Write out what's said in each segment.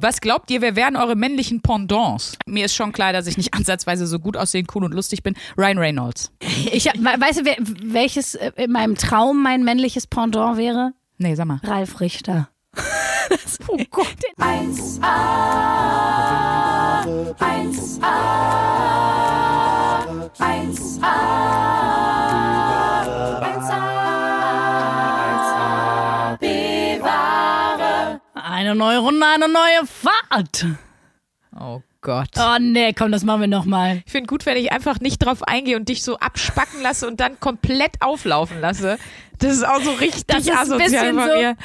Was glaubt ihr, wer wären eure männlichen Pendants? Mir ist schon klar, dass ich nicht ansatzweise so gut aussehen, cool und lustig bin. Ryan Reynolds. Ich, weißt du, welches äh, in meinem Traum mein männliches Pendant wäre? Nee, sag mal. Ralf Richter. Oh Gott. 1A, 1A, 1A, 1A, Eine neue Runde, eine neue Fahrt. Oh Gott. Oh nee, komm, das machen wir nochmal. Ich finde gut, wenn ich einfach nicht drauf eingehe und dich so abspacken lasse und dann komplett auflaufen lasse. Das ist auch so richtig Das ist ein asozial von so- mir.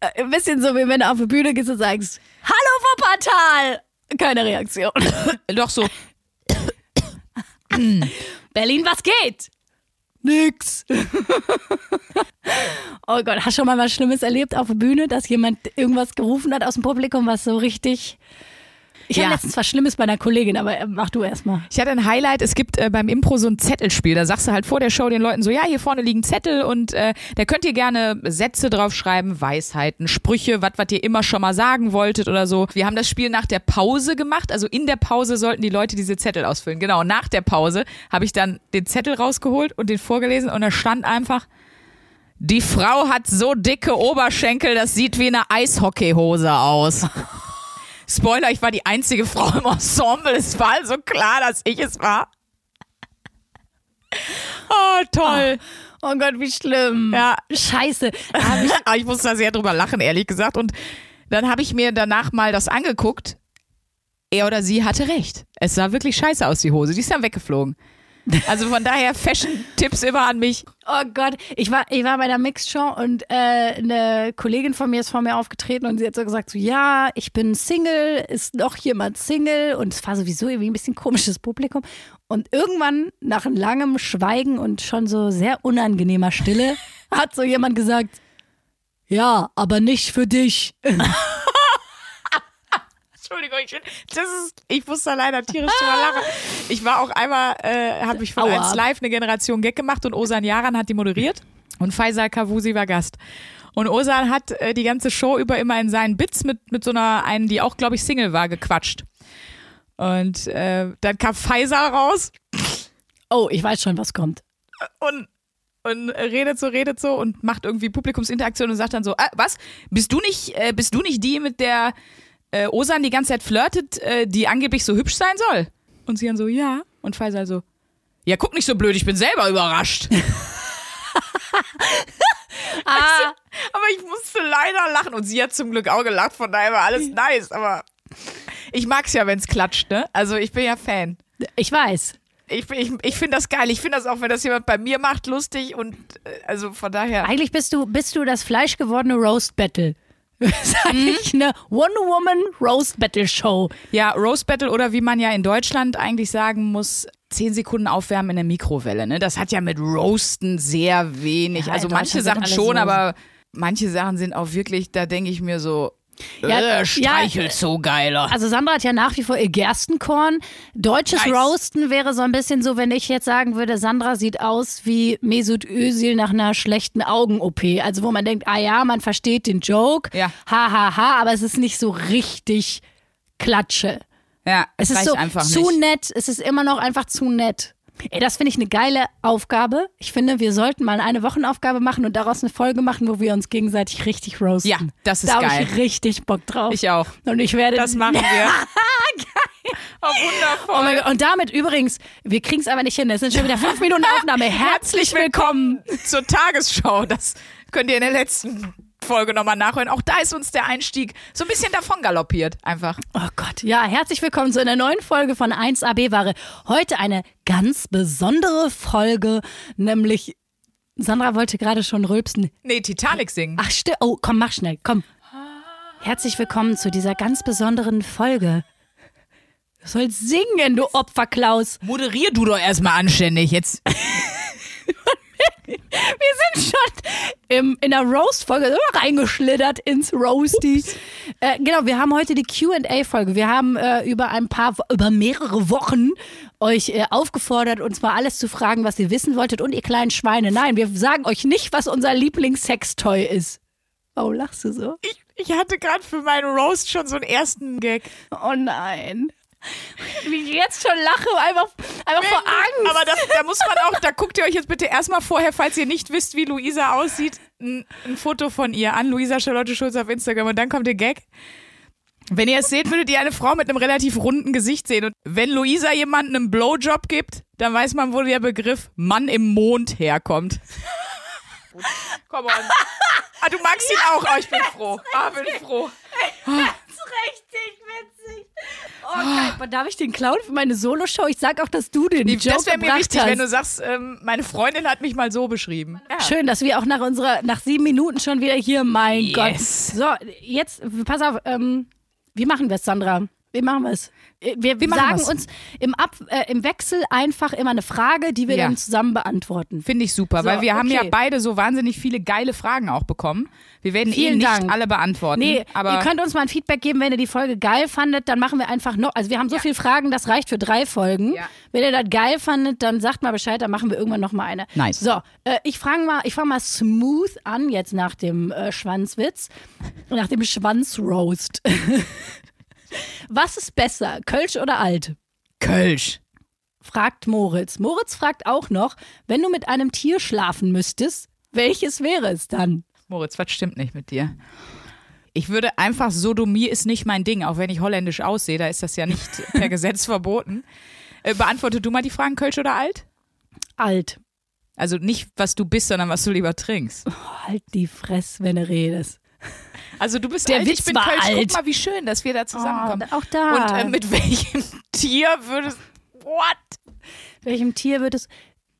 Äh, Ein bisschen so, wie wenn du auf die Bühne gehst und sagst, Hallo Wuppertal! Keine Reaktion. Doch so. Berlin, was geht? Nix. oh Gott, hast du schon mal was Schlimmes erlebt auf der Bühne, dass jemand irgendwas gerufen hat aus dem Publikum, was so richtig. Ich Ja. hatte letztens was Schlimmes bei einer Kollegin, aber äh, mach du erst mal. Ich hatte ein Highlight, es gibt äh, beim Impro so ein Zettelspiel. Da sagst du halt vor der Show den Leuten so, ja, hier vorne liegen Zettel und äh, da könnt ihr gerne Sätze draufschreiben, Weisheiten, Sprüche, was was ihr immer schon mal sagen wolltet oder so. Wir haben das Spiel nach der Pause gemacht, also in der Pause sollten die Leute diese Zettel ausfüllen. Genau, nach der Pause habe ich dann den Zettel rausgeholt und den vorgelesen und da stand einfach, die Frau hat so dicke Oberschenkel, das sieht wie eine Eishockeyhose aus. Spoiler, ich war die einzige Frau im Ensemble. Es war also klar, dass ich es war. Oh, toll. Oh Gott, wie schlimm. Ja. Scheiße. Ich, Aber ich musste da sehr drüber lachen, ehrlich gesagt. Und dann habe ich mir danach mal das angeguckt. Er oder sie hatte recht. Es sah wirklich scheiße aus, die Hose. Die ist dann weggeflogen. Also von daher Fashion-Tipps immer an mich. oh Gott, ich war, ich war bei einer Mixed-Show und äh, eine Kollegin von mir ist vor mir aufgetreten und sie hat so gesagt, so, ja, ich bin Single, ist noch jemand Single? Und es war sowieso irgendwie ein bisschen komisches Publikum. Und irgendwann, nach langem Schweigen und schon so sehr unangenehmer Stille, hat so jemand gesagt, ja, aber nicht für dich. Entschuldigung, ich, das ist, ich muss da leider tierisch drüber lachen. Ich war auch einmal, äh, habe ich von Aua. 1 Live eine Generation Gag gemacht und Osan Yaran hat die moderiert und Faisal Kavusi war Gast. Und Osan hat äh, die ganze Show über immer in seinen Bits mit, mit so einer einen, die auch, glaube ich, Single war, gequatscht. Und äh, dann kam Faisal raus Oh, ich weiß schon, was kommt. und, und redet so, redet so und macht irgendwie Publikumsinteraktion und sagt dann so, ah, was? Bist du nicht, äh, bist du nicht die, mit der äh, Osan die ganze Zeit flirtet, äh, die angeblich so hübsch sein soll? Und sie dann so, ja. Und Faisal so, ja, guck nicht so blöd, ich bin selber überrascht. Ah, aber ich musste leider lachen und sie hat zum Glück auch gelacht, von daher war alles nice, aber ich mag's ja, wenn's klatscht, ne? Also ich bin ja Fan. ich weiß. Ich, ich, ich finde das geil. Ich finde das auch, wenn das jemand bei mir macht, lustig und äh, also von daher. Eigentlich bist du, bist du das fleischgewordene Roast Battle. Das ist eigentlich eine One-Woman Roast Battle Show. Ja, Roast Battle oder wie man ja in Deutschland eigentlich sagen muss, 10 Sekunden aufwärmen in der Mikrowelle. Ne? Das hat ja mit Roasten sehr wenig. Ja, also manche Sachen schon, aber manche Sachen sind auch wirklich, da denke ich mir so, Ja, äh, streichelt so geiler. Also Sandra hat ja nach wie vor ihr Gerstenkorn. Deutsches Nice. Roasten wäre so ein bisschen so, wenn ich jetzt sagen würde, Sandra sieht aus wie Mesut Özil nach einer schlechten Augen-OP. Also wo man denkt, ah ja, man versteht den Joke, Ja. ha, ha, ha, aber es ist nicht so richtig Klatsche. ja, Es ist reicht so einfach zu nicht. nett. Es ist immer noch einfach zu nett. Ey, das finde ich eine geile Aufgabe. Ich finde, wir sollten mal eine Wochenaufgabe machen und daraus eine Folge machen, wo wir uns gegenseitig richtig roasten. Ja, das ist da geil. habe ich richtig Bock drauf. Ich auch. und ich werde Das machen wir. Oh, wundervoll. Oh mein Gott. Und damit übrigens, wir kriegen es aber nicht hin. Es sind schon wieder fünf Minuten Aufnahme. Herzlich willkommen. zur Tagesschau. Das könnt ihr in der letzten Folge nochmal nachhören. Auch da ist uns der Einstieg so ein bisschen davon galoppiert. Einfach. Oh Gott. Ja, herzlich willkommen zu einer neuen Folge von 1AB Ware. Heute eine ganz besondere Folge, nämlich Sandra wollte gerade schon rülpsen. Nee, Titanic singen. Ach, stimmt. Oh, komm, mach schnell. Komm. Herzlich willkommen zu dieser ganz besonderen Folge. Du sollst singen, du Opferklaus. Moderier du doch erstmal anständig. Jetzt Wir sind schon im, in der Roast-Folge wir reingeschlittert ins Roasty. Äh, genau, wir haben heute die QA-Folge. Wir haben äh, über ein paar, über mehrere Wochen euch äh, aufgefordert, uns mal alles zu fragen, was ihr wissen wolltet und ihr kleinen Schweine. Nein, wir sagen euch nicht, was unser Lieblingssextoy ist. Warum lachst du so? ich, Ich hatte gerade für meinen Roast schon so einen ersten Gag. Oh nein. Wie ich jetzt schon lache, einfach, einfach vor Angst. Aber das, da muss man auch, da guckt ihr euch jetzt bitte erstmal vorher, falls ihr nicht wisst, wie Luisa aussieht, ein, ein Foto von ihr an, Luisa Charlotte Schulz auf Instagram und dann kommt der Gag. Wenn ihr es seht, würdet ihr eine Frau mit einem relativ runden Gesicht sehen. Und wenn Luisa jemanden einen Blowjob gibt, dann weiß man, wo der Begriff Mann im Mond herkommt. Komm on. Ah, du magst ihn auch. Oh, ich bin froh. Ah, bin froh. Das ist richtig witzig. Oh, geil. Aber Darf ich den klauen für meine Soloshow? Ich sag auch, dass du den Joke Das wäre mir wichtig, hast. wenn du sagst, ähm, meine Freundin hat mich mal so beschrieben. Ja. Schön, dass wir auch nach unserer, nach sieben Minuten schon wieder hier, mein Yes. Gott. So, jetzt, pass auf, ähm, wie machen wir es, Sandra? Wie machen wir es? Wir, sagen wir's? uns im, Ab, äh, im Wechsel einfach immer eine Frage, die wir Ja. dann zusammen beantworten. Finde ich super, So, weil wir haben ja okay. beide so wahnsinnig viele geile Fragen auch bekommen. Wir werden Vielen eh nicht Dank. alle beantworten. Nee, aber ihr könnt uns mal ein Feedback geben, wenn ihr die Folge geil fandet, dann machen wir einfach noch, also wir haben so viele Fragen, das reicht für drei Folgen. Ja. Wenn ihr das geil fandet, dann sagt mal Bescheid, dann machen wir irgendwann noch mal eine. Nice. So, äh, ich fange mal, ich fange mal smooth an jetzt nach dem äh, Schwanzwitz, nach dem Schwanzroast. Was ist besser, Kölsch oder Alt? Kölsch. Fragt Moritz. Moritz fragt auch noch, wenn du mit einem Tier schlafen müsstest, welches wäre es dann? Moritz, was stimmt nicht mit dir? Ich würde einfach, Sodomie ist nicht mein Ding, auch wenn ich holländisch aussehe, da ist das ja nicht per Gesetz verboten. Äh, beantworte du mal die Fragen, Kölsch oder alt? Alt. Also nicht, was du bist, sondern was du lieber trinkst. Halt die Fresse, wenn du redest. Also du bist Der alt, Witz ich bin war Kölsch. alt. Guck mal, wie schön, dass wir da zusammenkommen. Oh, auch da. Und äh, mit welchem Tier würdest What? welchem Tier würdest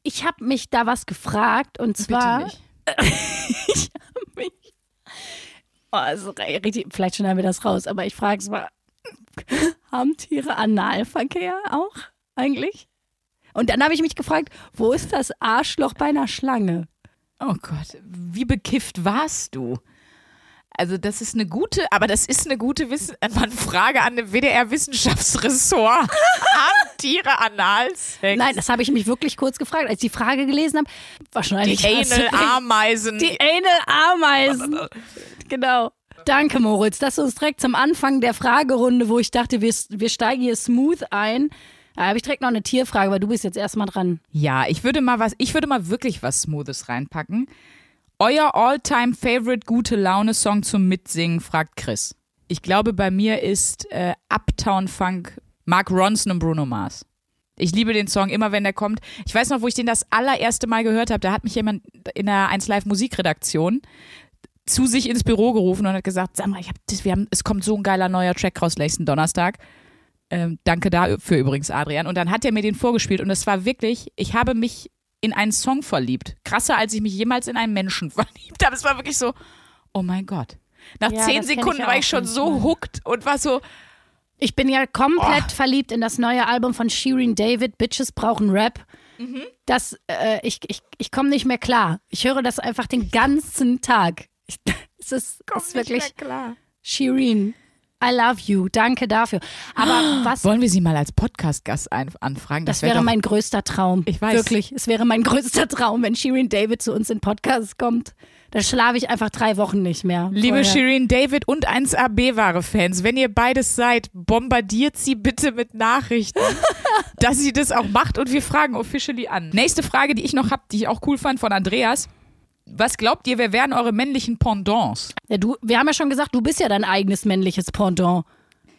Ich habe mich da was gefragt und zwar. Bitte nicht. ich habe mich. Oh, also, richtig, vielleicht schneiden wir das raus, aber ich frage es mal. Haben Tiere Analverkehr auch eigentlich? Und dann habe ich mich gefragt, wo ist das Arschloch bei einer Schlange? Oh Gott, wie bekifft warst du? Also das ist eine gute, aber das ist eine gute Wissen man Frage an den WDR-Wissenschaftsressort. Haben Tiere Analsex? Nein, das habe ich mich wirklich kurz gefragt, als ich die Frage gelesen habe. Wahrscheinlich. die. Anal-Ameisen. Die Anal-Ameisen. genau. Danke, Moritz, du uns direkt zum Anfang der Fragerunde, wo ich dachte, wir, wir steigen hier smooth ein. Da habe ich direkt noch eine Tierfrage, weil du bist jetzt erstmal dran. Ja, ich würde mal was, ich würde mal wirklich was Smoothes reinpacken. Euer all-time favorite gute Laune-Song zum Mitsingen, fragt Chris. Ich glaube, bei mir ist äh, Uptown Funk Mark Ronson und Bruno Mars. Ich liebe den Song immer, wenn der kommt. Ich weiß noch, wo ich den das allererste Mal gehört habe. Da hat mich jemand in der 1 Live Musikredaktion zu sich ins Büro gerufen und hat gesagt, sag mal, ich hab das, wir haben, es kommt so ein geiler neuer Track raus nächsten Donnerstag. Ähm, danke dafür übrigens, Adrian. Und dann hat er mir den vorgespielt und es war wirklich, ich habe mich in einen Song verliebt. Krasser, als ich mich jemals in einen Menschen verliebt habe. Es war wirklich so, oh mein Gott. Nach Ja, zehn ich Sekunden auch war ich schon so manchmal. hooked und war so, Ich bin ja komplett verliebt in das neue Album von Shirin David, Bitches brauchen Rap. Das, äh, ich ich, ich komme nicht mehr klar. Ich höre das einfach den ganzen Tag. Ich, es ist, es ist wirklich klar. Shirin. I love you. Danke dafür. Aber was Wollen wir sie mal als Podcast-Gast anfragen? Das, wär wäre doch- mein größter Traum. Ich weiß. Wirklich. Es wäre mein größter Traum, wenn Shirin David zu uns in Podcast kommt. Da schlafe ich einfach drei Wochen nicht mehr. Liebe Vorher. Shirin David und 1A B-Ware-Fans, wenn ihr beides seid, bombardiert sie bitte mit Nachrichten, dass sie das auch macht und wir fragen officially an. Nächste Frage, die ich noch habe, die ich auch cool fand von Andreas. Was glaubt ihr, wer wären eure männlichen Pendants? Ja, du, wir haben ja schon gesagt, du bist ja dein eigenes männliches Pendant.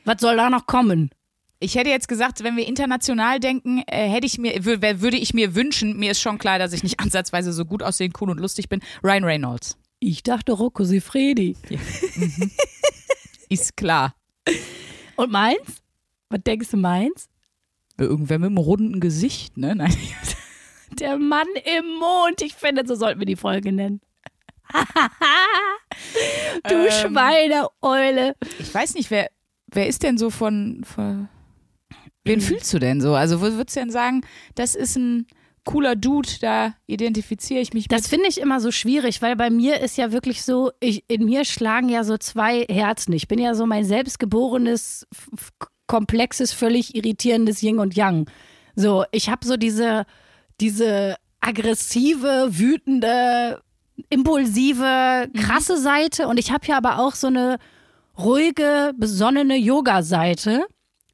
Was soll da noch kommen? Ich hätte jetzt gesagt, wenn wir international denken, äh, hätte ich mir, würde ich mir wünschen, mir ist schon klar, dass ich nicht ansatzweise so gut aussehen, cool und lustig bin, Ryan Reynolds. Ich dachte Rocco Sifredi. Ist klar. Und meins? Was denkst du meins? Irgendwer mit einem runden Gesicht, ne? Nein. Der Mann im Mond. Ich finde, so sollten wir die Folge nennen. du Ähm. Schweineeule. Ich weiß nicht, wer, wer ist denn so von, von wen fühlst du denn so? Also, wo würdest du denn sagen, das ist ein cooler Dude, da identifiziere ich mich Das mit? finde ich immer so schwierig, weil bei mir ist ja wirklich so, ich, in mir schlagen ja so zwei Herzen. Ich bin ja so mein selbstgeborenes, komplexes, völlig irritierendes Yin und Yang. So, ich habe so diese, diese aggressive, wütende, impulsive, krasse Seite und ich habe ja aber auch so eine ruhige, besonnene Yoga-Seite.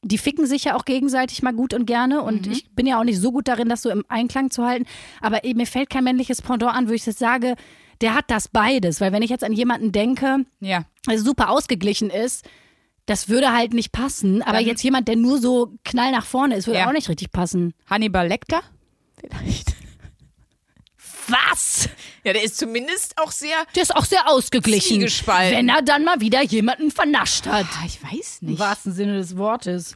Die ficken sich ja auch gegenseitig mal gut und gerne. Und Mhm. ich bin ja auch nicht so gut darin, das so im Einklang zu halten. Aber eben, mir fällt kein männliches Pendant an, wo ich jetzt sage, der hat das beides. Weil wenn ich jetzt an jemanden denke, Ja. der super ausgeglichen ist, das würde halt nicht passen. Aber Dann- jetzt jemand, der nur so knall nach vorne ist, würde Ja. auch nicht richtig passen. Hannibal Lecter? Vielleicht. Was? Ja, der ist zumindest auch sehr. Der ist auch sehr ausgeglichen. Wenn er dann mal wieder jemanden vernascht hat. Ah, ich weiß Im nicht. wahrsten Sinne des Wortes.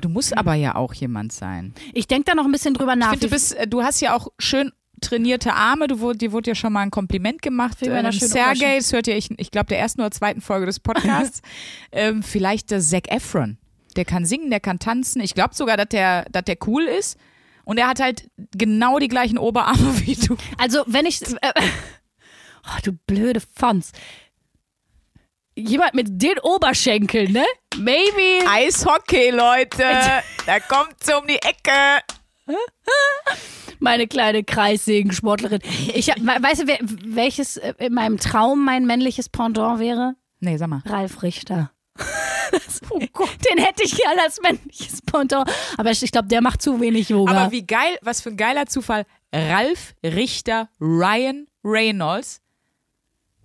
Du musst aber ja auch jemand sein. Ich denke da noch ein bisschen drüber nach. Ich finde, du bist, äh, du hast ja auch schön trainierte Arme. Du, wurde- dir wurde ja schon mal ein Kompliment gemacht. Ähm, Sergej, das hört ihr, ich, ich glaube, der ersten oder zweiten Folge des Podcasts. ähm, vielleicht der Zac Efron. Der kann singen, der kann tanzen. Ich glaube sogar, dass der, dass der cool ist. Und er hat halt genau die gleichen Oberarme wie du. also, wenn ich. Äh, oh, du blöde Fons. Jemand mit den Oberschenkeln, ne? Maybe. Eishockey, Leute. da kommt's um die Ecke. Meine kleine Kreissägen-Sportlerin. Ich hab, weißt du, welches äh, in meinem Traum mein männliches Pendant wäre? Nee, sag mal. Ralf Richter. Das, Den hätte ich gerne als männliches Pendant. Aber ich, ich glaube, der macht zu wenig Yoga. Aber wie geil, was für ein geiler Zufall. Ralf Richter Ryan Reynolds.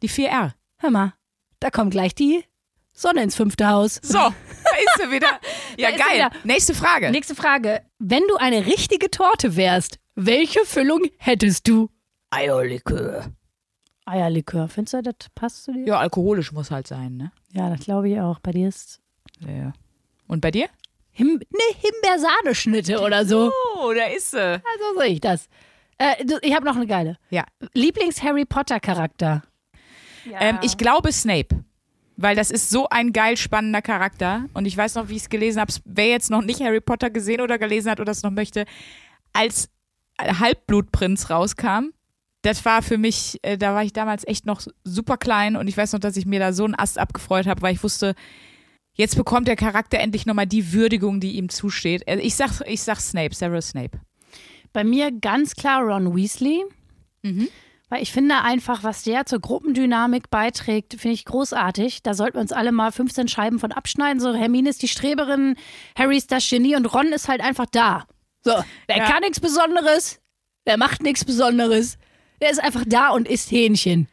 Die 4R. Hör mal, da kommt gleich die Sonne ins fünfte Haus. So, da ist sie wieder. Ja, geil. wieder. Nächste Frage. Nächste Frage. Wenn du eine richtige Torte wärst, welche Füllung hättest du? Eierlikör. Eierlikör. Findest du, das passt zu dir? Ja, alkoholisch muss halt sein, ne? Ja, das glaube ich auch. Bei dir ist Ja. Und bei dir? Him ne Himbeersahneschnitte oder so. Oh, da ist sie. Also sehe ich das. Äh, ich habe noch eine geile. Ja. Lieblings-Harry Potter-Charakter. Ähm, ich glaube Snape. Weil das ist so ein geil spannender Charakter. Und ich weiß noch, wie ich es gelesen habe. Wer jetzt noch nicht Harry Potter gesehen oder gelesen hat oder es noch möchte, als Halbblutprinz rauskam, das war für mich, äh, da war ich damals echt noch super klein und ich weiß noch, dass ich mir da so einen Ast abgefreut habe, weil ich wusste, jetzt bekommt der Charakter endlich nochmal die Würdigung, die ihm zusteht. Also ich sag, ich sag Snape, Severus Snape. Bei mir ganz klar Ron Weasley. Weil ich finde einfach, was der zur Gruppendynamik beiträgt, finde ich großartig. Da sollten wir uns alle mal 15 Scheiben von abschneiden. So, Hermine ist die Streberin, Harry ist das Genie und Ron ist halt einfach da. So, der Ja. kann nichts Besonderes, der macht nichts Besonderes. Der ist einfach da und isst Hähnchen.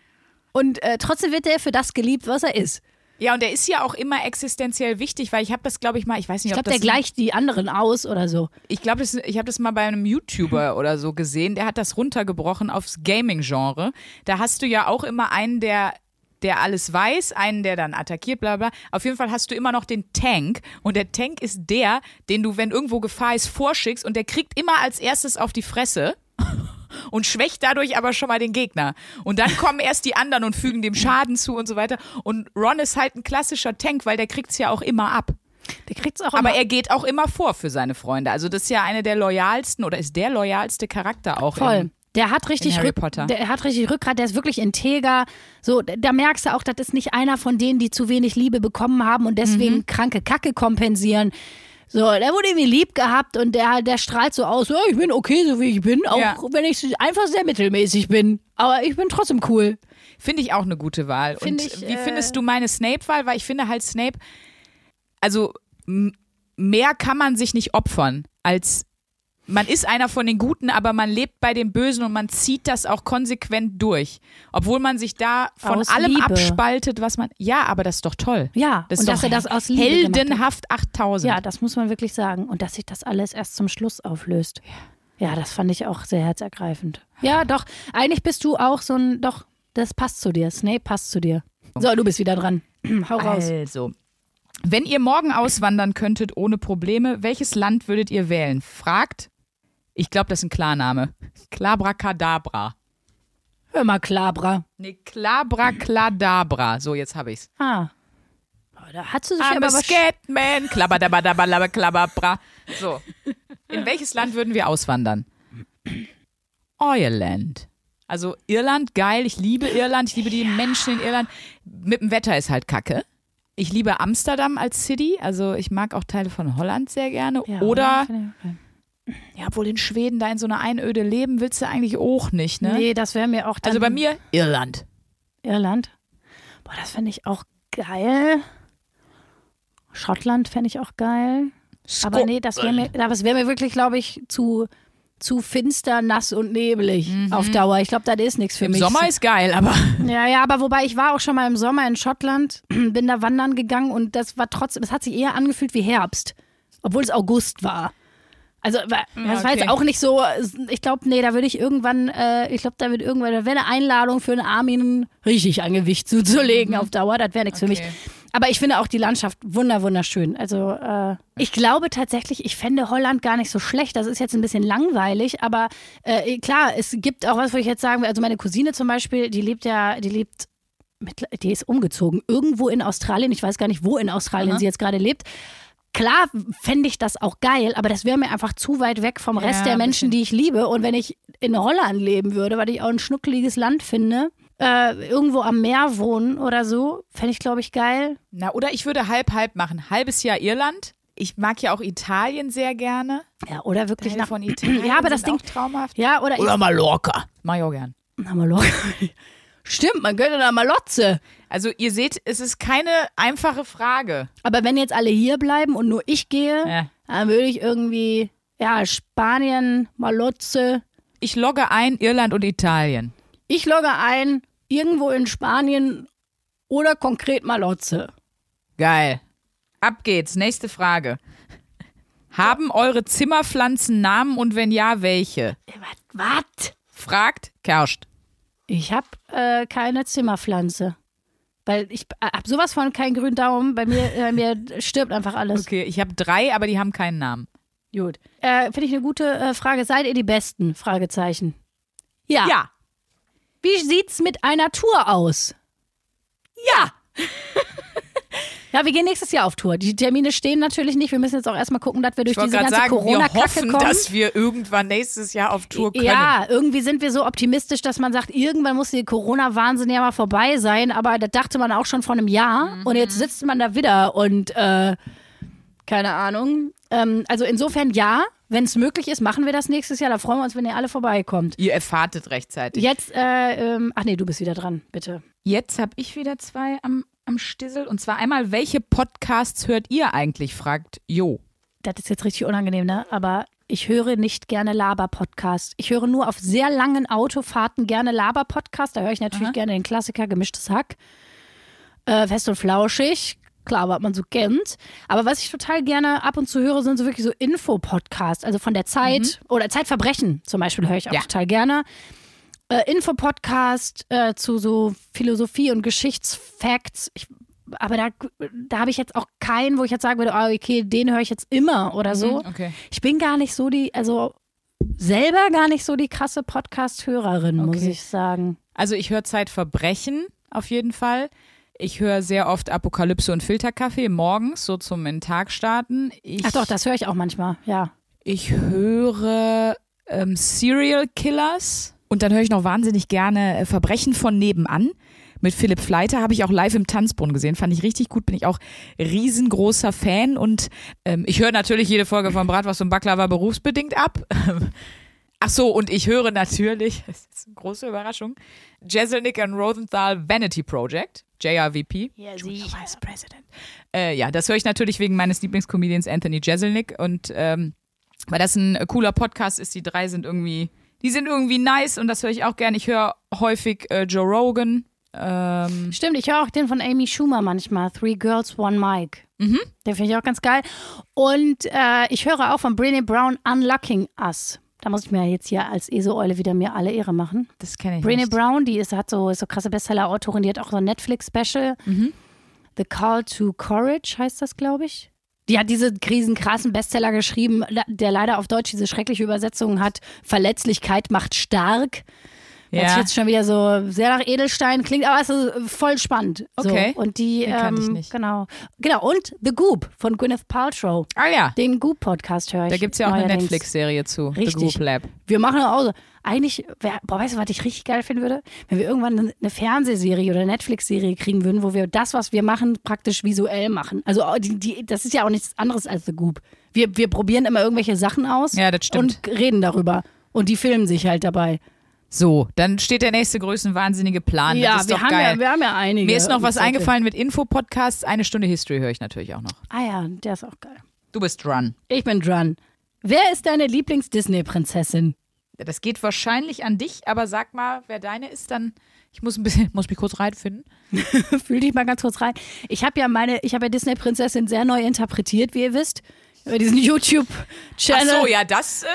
Und äh, trotzdem wird er für das geliebt, was er ist. Ja, und der ist ja auch immer existenziell wichtig, weil ich habe das, glaube ich, mal, ich weiß nicht, Ich ob glaube, das der gleicht die anderen aus oder so. Ich glaube, ich habe das mal bei einem YouTuber oder so gesehen, der hat das runtergebrochen aufs Gaming-Genre. Da hast du ja auch immer einen, der der alles weiß, einen, der dann attackiert, bla bla. Auf jeden Fall hast du immer noch den Tank und der Tank ist der, den du, wenn irgendwo Gefahr ist, vorschickst und der kriegt immer als erstes auf die Fresse und schwächt dadurch aber schon mal den Gegner. Und dann kommen erst die anderen und fügen dem Schaden zu und so weiter. Und Ron ist halt ein klassischer Tank, weil der kriegt's ja auch immer ab. Der kriegt's auch Aber immer. er geht auch immer vor für seine Freunde. Also das ist ja eine der loyalsten oder ist der loyalste Charakter auch. Voll. Der hat richtig Rück. Der hat richtig Rückgrat, der ist wirklich integer. So, da- da merkst du auch, das ist nicht einer von denen, die zu wenig Liebe bekommen haben und deswegen Mhm. kranke Kacke kompensieren. So, der wurde irgendwie lieb gehabt und der, der strahlt so aus, ja, ich bin okay, so wie ich bin, auch Ja. wenn ich einfach sehr mittelmäßig bin. Aber ich bin trotzdem cool. Finde ich auch eine gute Wahl. Find Und ich, wie äh, findest du meine Snape-Wahl? Weil ich finde halt Snape, also mehr kann man sich nicht opfern als man ist einer von den Guten, aber man lebt bei den Bösen und man zieht das auch konsequent durch. Obwohl man sich da von Aus allem Liebe. abspaltet, was man. Ja, aber das ist doch toll. Ja, Das und ist dass doch er das aus Liebe heldenhaft 8000. Ja, das muss man wirklich sagen. Und dass sich das alles erst zum Schluss auflöst. Ja, das fand ich auch sehr herzergreifend. Ja, doch. Eigentlich bist du auch so ein, doch, das passt zu dir. Snape passt zu dir. So, du bist wieder dran. Hau raus. Also, wenn ihr morgen auswandern könntet ohne Probleme, welches Land würdet ihr wählen? Fragt, ich glaube, das ist ein Klarname. Klabracadabra. Hör mal, Klabra. Nee, Klabracladabra. So, jetzt habe ich's. Ah. Da hat sie sich I'm aber a. Scatman. Klabadabadabadaba, klababra. So. In welches Land würden wir auswandern? Irland. Also Irland, geil. Ich liebe Irland. Ich liebe die Menschen in Irland. Mit dem Wetter ist halt kacke. Ich liebe Amsterdam als City. Also ich mag auch Teile von Holland sehr gerne. Ja, Oder, okay. Ja, obwohl in Schweden da in so einer Einöde leben willst du eigentlich auch nicht, ne? Nee, das wäre mir auch dann also bei mir Irland. Irland. Boah, das finde ich auch geil. Schottland fände ich auch geil. Aber nee, das wäre mir, das wäre mir wirklich, glaube ich, zu, zu finster, nass und nebelig auf Dauer. Ich glaube, das ist nichts für Im mich. Sommer ist geil, aber Ja, ja, aber wobei ich war auch schon mal im Sommer in Schottland, bin da wandern gegangen und das war trotzdem, es hat sich eher angefühlt wie Herbst, obwohl es August war. Also das war okay. jetzt auch nicht so, ich glaube, nee, da würde ich irgendwann, äh, ich glaube, da wird irgendwann, da wäre eine Einladung für einen Armin richtig an Gewicht zuzulegen auf Dauer, das wäre nichts für mich. Okay. Aber ich finde auch die Landschaft wunder, wunderschön. Also äh, ich glaube tatsächlich, ich fände Holland gar nicht so schlecht. Das ist jetzt ein bisschen langweilig, aber äh, klar, es gibt auch was, wo ich jetzt sagen will. Also meine Cousine zum Beispiel, die lebt ja, die lebt, mit, die ist umgezogen irgendwo in Australien. Ich weiß gar nicht, wo in Australien Aha. sie jetzt gerade lebt. Klar fände ich das auch geil, aber das wäre mir einfach zu weit weg vom Rest Ja, der Menschen, bisschen. die ich liebe. Und wenn ich in Holland leben würde, weil ich auch ein schnuckeliges Land finde, äh, irgendwo am Meer wohnen oder so, fände ich, glaube ich, geil. Na, oder ich würde halb halb machen. Halbes Jahr Irland. Ich mag ja auch Italien sehr gerne. Ja, oder wirklich nach von Italien Ja, aber das Ding- auch traumhaft. Ja, oder, Oder Mallorca. Mach ich auch gern. Na, mal locker. Stimmt, man könnte da mal Lotze. Also ihr seht, es ist keine einfache Frage. Aber wenn jetzt alle hier bleiben und nur ich gehe, Ja. dann würde ich irgendwie, ja, Spanien, Malotze. Ich logge ein Irland und Italien. Ich logge ein, irgendwo in Spanien oder konkret Malotze. Geil. Ab geht's. Nächste Frage. Haben eure Zimmerpflanzen Namen und wenn ja, welche? Was? Fragt Kerscht. Ich habe äh, keine Zimmerpflanze. Weil ich äh, hab sowas von keinen grünen Daumen. Bei mir, äh, mir stirbt einfach alles. Okay, ich habe drei, aber die haben keinen Namen. Gut. Äh, Finde ich eine gute äh, Frage. Seid ihr die Besten? Fragezeichen. Ja. Ja. Wie sieht's mit einer Tour aus? Ja. Ja, wir gehen nächstes Jahr auf Tour. Die Termine stehen natürlich nicht. Wir müssen jetzt auch erstmal gucken, dass wir durch diese ganze sagen, wir Corona-Kacke hoffen, kommen. dass wir irgendwann nächstes Jahr auf Tour können. Ja, irgendwie sind wir so optimistisch, dass man sagt, irgendwann muss die Corona-Wahnsinn ja mal vorbei sein. Aber das dachte man auch schon vor einem Jahr. Mhm. Und jetzt sitzt man da wieder und äh, keine Ahnung. Ähm, also insofern ja, wenn es möglich ist, machen wir das nächstes Jahr. Da freuen wir uns, wenn ihr alle vorbeikommt. Ihr erfahrtet rechtzeitig. Jetzt, äh, ähm, ach nee, du bist wieder dran, bitte. Jetzt habe ich wieder zwei am, am Stissel. Und zwar einmal, welche Podcasts hört ihr eigentlich? fragt Jo. Das ist jetzt richtig unangenehm, ne? Aber ich höre nicht gerne Laber-Podcast. Ich höre nur auf sehr langen Autofahrten gerne Laber-Podcast. Da höre ich natürlich Aha. gerne den Klassiker Gemischtes Hack. Äh, fest und flauschig. Klar, was man so kennt. Aber was ich total gerne ab und zu höre, sind so wirklich so Info-Podcasts. Also von der Zeit oder Zeitverbrechen zum Beispiel höre ich auch Ja. total gerne. Äh, Info-Podcast äh, zu so Philosophie und Geschichtsfacts. Ich, aber da, da habe ich jetzt auch keinen, wo ich jetzt sagen würde, ah, okay, den höre ich jetzt immer oder so. Okay. Ich bin gar nicht so die, also selber gar nicht so die krasse Podcast-Hörerin, muss Okay. ich sagen. Also ich höre Zeitverbrechen auf jeden Fall. Ich höre sehr oft Apokalypse und Filterkaffee morgens, so zum in Tag starten. Ich, Ach doch, das höre ich auch manchmal, ja. Ich höre ähm, Serial Killers und dann höre ich noch wahnsinnig gerne äh, Verbrechen von nebenan. Mit Philipp Fleiter habe ich auch live im Tanzbrunnen gesehen. Fand ich richtig gut. Bin ich auch riesengroßer Fan. Und ähm, ich höre natürlich jede Folge von Bratwurst und Baklava berufsbedingt ab. Ach so, und ich höre natürlich, das ist eine große Überraschung, Jeselnik and Rosenthal Vanity Project, JRVP. Ja, Junior Vice President. Äh, ja, das höre ich natürlich wegen meines Lieblingscomedians Anthony Jeselnik und ähm, weil das ein cooler Podcast ist, die drei sind irgendwie, die sind irgendwie nice und das höre ich auch gerne. Ich höre häufig äh, Joe Rogan. Ähm, Stimmt, ich höre auch den von Amy Schumer manchmal, Three Girls, One Mic. Mhm. Den finde ich auch ganz geil. Und äh, ich höre auch von Brené Brown Unlocking Us. Da muss ich mir jetzt hier als ESO-Eule wieder mir alle Ehre machen. das kenne ich Brené nicht. Brown, die ist, hat so, ist so krasse Bestseller-Autorin, die hat auch so ein Netflix-Special. Mhm. The Call to Courage heißt das, glaube ich. Die hat diese riesenkrassen Bestseller geschrieben, der leider auf Deutsch diese schreckliche Übersetzung hat. Verletzlichkeit macht stark. Hört sich Ja. jetzt schon wieder so sehr nach Edelstein klingt, aber es ist voll spannend. So. Okay. Und die, Den kannte ich ähm, nicht. genau. Genau. Und The Goop von Gwyneth Paltrow. Ah ja, Den Goop-Podcast höre ich. da gibt es ja auch eine neuerdings. Netflix-Serie zu, The Richtig. Group Lab. Wir machen auch so. Eigentlich, boah, weißt du, was ich richtig geil finden würde? Wenn wir irgendwann eine- eine Fernsehserie oder eine Netflix-Serie kriegen würden, wo wir das, was wir machen, praktisch visuell machen. Also die, die, das ist ja auch nichts anderes als The Goop. Wir, wir probieren immer irgendwelche Sachen aus Ja, das stimmt. und reden darüber. Und die filmen sich halt dabei. So, dann steht der nächste größenwahnsinnige Plan. ja, wir haben geil. ja, wir haben ja einige. Mir ist noch was eingefallen mit Info-Podcasts. Eine Stunde History höre ich natürlich auch noch. Ah ja, der ist auch geil. Du bist dran. Ich bin dran. Wer ist deine Lieblings-Disney-Prinzessin? Das geht wahrscheinlich an dich, aber sag mal, wer deine ist, dann. Ich muss ein bisschen, muss mich kurz reinfinden. Fühl dich mal ganz kurz rein. Ich habe ja meine, ich habe ja Disney-Prinzessin sehr neu interpretiert, wie ihr wisst. Über diesen Ach YouTube-Channel. so, ja, das. Äh,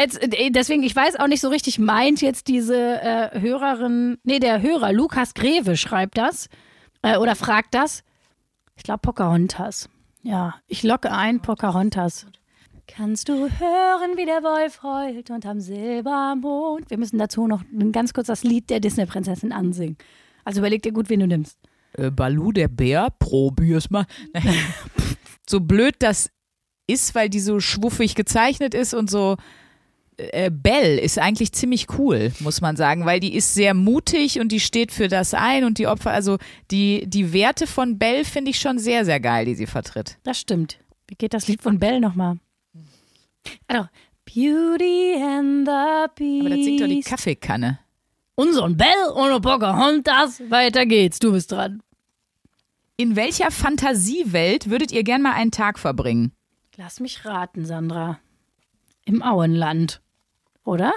Jetzt, äh, deswegen, ich weiß auch nicht so richtig, meint jetzt diese äh, Hörerin, nee, der Hörer, Lukas Greve schreibt das äh, oder fragt das. Ich glaube Pocahontas. Ja, ich locke ein Pocahontas. Kannst du hören, wie der Wolf heult unterm Silbermond? Wir müssen dazu noch ganz kurz das Lied der Disney-Prinzessin ansingen. Also überleg dir gut, wen du nimmst. äh, Balu, der Bär, probier's mal. So blöd das ist, weil die so schwuffig gezeichnet ist und so. Äh, Belle ist eigentlich ziemlich cool, muss man sagen, weil die ist sehr mutig und die steht für das ein und die Opfer, also die, die Werte von Belle finde ich schon sehr, sehr geil, die sie vertritt. Das stimmt. Wie geht das Lied von Belle nochmal? Also, Beauty and the Beast. Aber das singt doch die Kaffeekanne. Unser Bell und Pocahontas. Weiter geht's, du bist dran. In welcher Fantasiewelt würdet ihr gern mal einen Tag verbringen? Lass mich raten, Sandra. Im Auenland. Oder?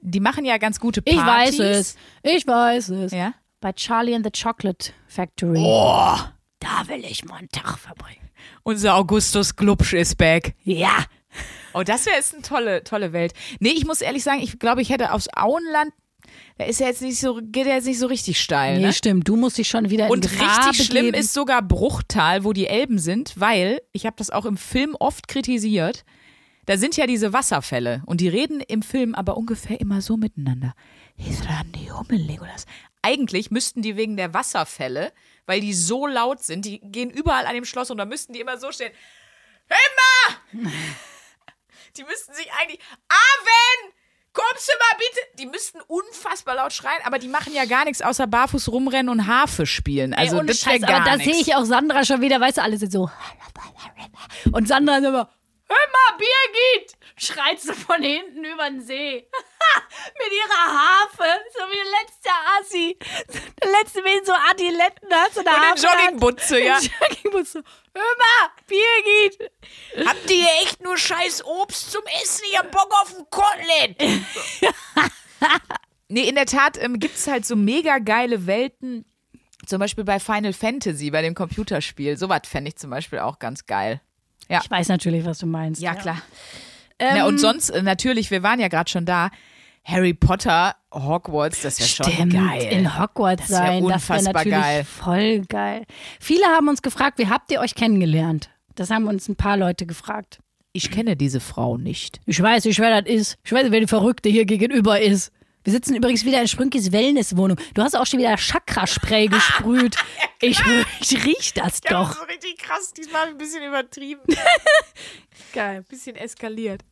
Die machen ja ganz gute Ich Partys. weiß es. Ich weiß es. Ja? Bei Charlie and the Chocolate Factory. Oh, Da will ich mal einen Tag verbringen. unser Augustus Glubsch ist back. Ja. Oh, das wäre jetzt eine tolle, tolle Welt. Nee, ich muss ehrlich sagen, ich glaube, ich hätte aufs Auenland, da ist ja jetzt nicht so, geht ja jetzt nicht so richtig steil. Nee, Ne? stimmt. Du musst dich schon wieder Und die Grabe richtig schlimm geben. ist sogar Bruchtal, wo die Elben sind, weil, ich habe das auch im Film oft kritisiert, da sind ja diese Wasserfälle und die reden im Film aber ungefähr immer so miteinander. Legolas. Eigentlich müssten die wegen der Wasserfälle, weil die so laut sind, die gehen überall an dem Schloss und da müssten die immer so stehen. Immer! Die müssten sich eigentlich. Aven! Kommst du mal bitte? Die müssten unfassbar laut schreien, aber die machen ja gar nichts außer barfuß rumrennen und Harfe spielen. Also Ey, das Scheiß, gar aber da sehe ich auch Sandra schon wieder, weißt du, alle sind so. Und Sandra ist immer, hör mal, Birgit! Schreit sie von hinten über den See. Mit ihrer Harfe. So wie der letzte Assi. Der letzte mit so Adiletten hat. So eine Und Harfe in Joggingbutze, ja. In Joggingbutze. Hör mal, Birgit! Habt ihr echt nur scheiß Obst zum Essen? Ich hab Bock auf ein Kotelett. nee, in der Tat ähm, gibt es halt so mega geile Welten. Zum Beispiel bei Final Fantasy, bei dem Computerspiel. Sowas fände ich zum Beispiel auch ganz geil. Ich weiß natürlich, was du meinst. Ja, klar. Na, und sonst, äh, natürlich, wir waren ja gerade schon da. Harry Potter, Hogwarts, das wäre schon geil. in Hogwarts Das sein, das wäre unfassbar natürlich geil. voll geil. Viele haben uns gefragt, wie habt ihr euch kennengelernt? Das haben uns ein paar Leute gefragt. ich kenne diese Frau nicht. Ich weiß nicht, wer das ist. Ich weiß nicht, wer die Verrückte hier gegenüber ist. Wir sitzen übrigens wieder in Sprünkis Wellnesswohnung. Du hast auch schon wieder Chakraspray gesprüht. ich, ich riech das doch. so richtig krass, diesmal ein bisschen übertrieben. Geil. Ein bisschen eskaliert.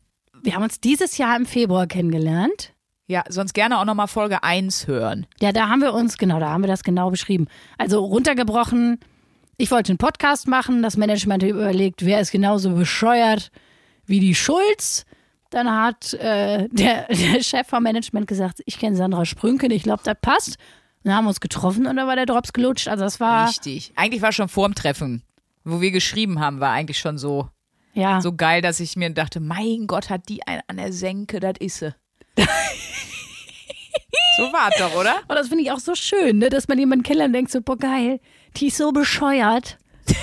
Wir haben uns dieses Jahr im Februar kennengelernt. Ja, sonst gerne auch nochmal Folge 1 hören. Ja, da haben wir uns, genau, da haben wir das genau beschrieben. Also runtergebrochen, ich wollte einen Podcast machen, das Management hat überlegt, wer ist genauso bescheuert wie die Schulz. Dann hat äh, der, der Chef vom Management gesagt, ich kenne Sandra Sprünken, ich glaube, das passt. Dann haben wir uns getroffen und da war der Drops gelutscht. Also das war, Richtig. Eigentlich war schon vorm Treffen, wo wir geschrieben haben, war eigentlich schon so, ja, so geil, dass ich mir dachte, mein Gott, hat die einen an der Senke, das ist sie. so war es doch, oder? aber das finde ich auch so schön, ne, dass man jemanden kennenlernt und denkt so, boah geil, die ist so bescheuert.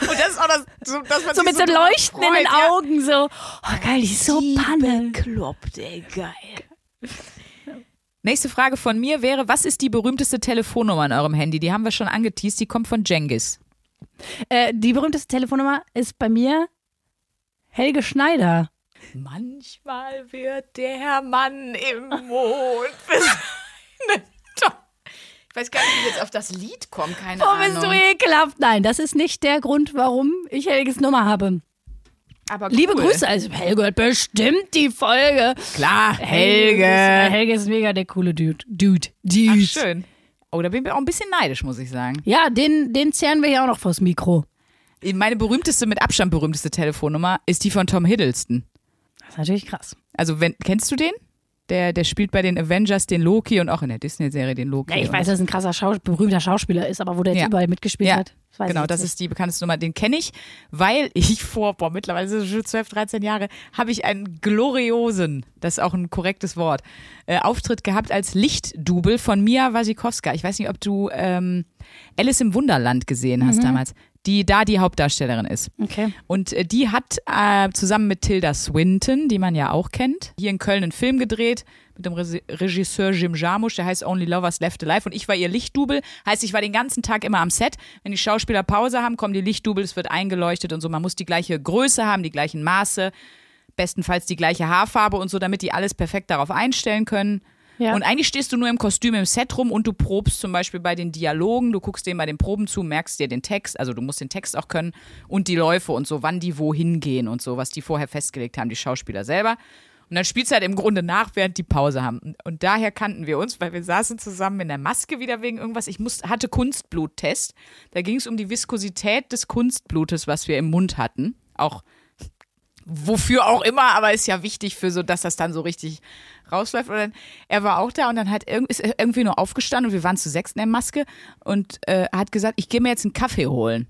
Und das ist auch das, so, dass man So mit so drüber Leuchten in den freut, ja. Augen, so, oh geil, die ist so panne. Bekloppt, ey, geil. Nächste Frage von mir wäre, was ist die berühmteste Telefonnummer in eurem Handy? Die haben wir schon angeteased, die kommt von Jengis. Äh, die berühmteste Telefonnummer ist bei mir Helge Schneider. Manchmal wird der Mann im Mond für seine. Ich weiß gar nicht, wie jetzt auf das Lied kommt, keine Oh, bist du Ahnung. ekelhaft. Nein, das ist nicht der Grund, warum ich Helges Nummer habe. Aber Liebe cool. Grüße, also Helge hört bestimmt die Folge. Klar, Helge. Helge ist mega der coole Dude. Dude. Dude. Ach, schön. Oh, da bin ich auch ein bisschen neidisch, muss ich sagen. Ja, den, den zehren wir ja auch noch vors Mikro. Meine berühmteste, mit Abstand berühmteste Telefonnummer ist die von Tom Hiddleston. Das ist natürlich krass. Also, wenn, kennst du den? Der, der spielt bei den Avengers den Loki und auch in der Disney-Serie den Loki. Ja, ich weiß, dass ein krasser Schau berühmter Schauspieler ist, aber wo der jetzt Ja. überall mitgespielt Ja, hat. genau, das nicht. ist die bekannteste Nummer. Den kenne ich, weil ich vor, boah, mittlerweile sind es schon 12, 13 Jahre, habe ich einen gloriosen, das ist auch ein korrektes Wort, äh, Auftritt gehabt als Lichtdubel von Mia Wasikowska. Ich weiß nicht, ob du ähm, Alice im Wunderland gesehen hast damals, die da die Hauptdarstellerin ist. Okay. Und äh, die hat äh, zusammen mit Tilda Swinton, die man ja auch kennt, hier in Köln einen Film gedreht mit dem Regisseur Jim Jarmusch, der heißt Only Lovers Left Alive und ich war ihr Lichtdubel. Heißt, ich war den ganzen Tag immer am Set. Wenn die Schauspieler Pause haben, kommen die Lichtdubel, es wird eingeleuchtet und so. Man muss die gleiche Größe haben, die gleichen Maße, bestenfalls die gleiche Haarfarbe und so, damit die alles perfekt darauf einstellen können. Ja. Und eigentlich stehst du nur im Kostüm im Set rum und du probst zum Beispiel bei den Dialogen, du guckst denen bei den Proben zu, merkst dir den Text, also du musst den Text auch können und die Läufe und so, wann die wohin gehen und so, was die vorher festgelegt haben, die Schauspieler selber. Und dann spielst du halt im Grunde nach, während die Pause haben. Und, daher kannten wir uns, weil wir saßen zusammen in der Maske wieder wegen irgendwas. Ich muss, hatte Kunstbluttest. Da ging es um die Viskosität des Kunstblutes, was wir im Mund hatten. Auch wofür auch immer, aber ist ja wichtig für so, dass das dann so richtig rausläuft. Und dann, er war auch da und dann hat irg ist er irgendwie nur aufgestanden und wir waren zu sechs in der Maske und äh, hat gesagt, ich gehe mir jetzt einen Kaffee holen.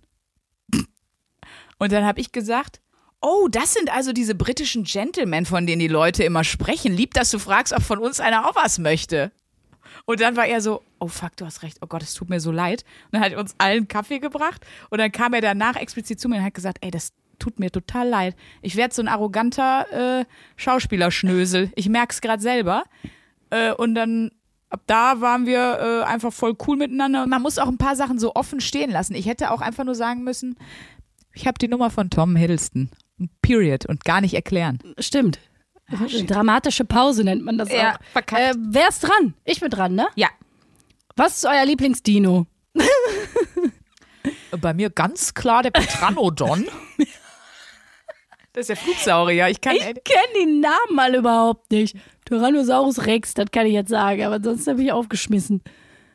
Und dann habe ich gesagt, oh, das sind also diese britischen Gentlemen, von denen die Leute immer sprechen. Lieb, dass du fragst, ob von uns einer auch was möchte. Und dann war er so, oh fuck, du hast recht, oh Gott, es tut mir so leid. Und dann hat er uns allen Kaffee gebracht und dann kam er danach explizit zu mir und hat gesagt, ey, das tut mir total leid. Ich werde so ein arroganter äh, Schauspielerschnösel. Ich merk's gerade selber. Äh, und dann ab da waren wir äh, einfach voll cool miteinander. Man muss auch ein paar Sachen so offen stehen lassen. Ich hätte auch einfach nur sagen müssen, ich habe die Nummer von Tom Hiddleston. Period. Und gar nicht erklären. Stimmt. Dramatische Pause nennt man das Ja, auch. verkackt. Äh, wer ist dran? Ich bin dran, ne? Ja. Was ist euer Lieblingsdino? Bei mir ganz klar der Petranodon. Das ist der Flugsaurier. Ich kann. Ich kenne die Namen alle überhaupt nicht. Tyrannosaurus Rex, das kann ich jetzt sagen, aber sonst habe ich aufgeschmissen.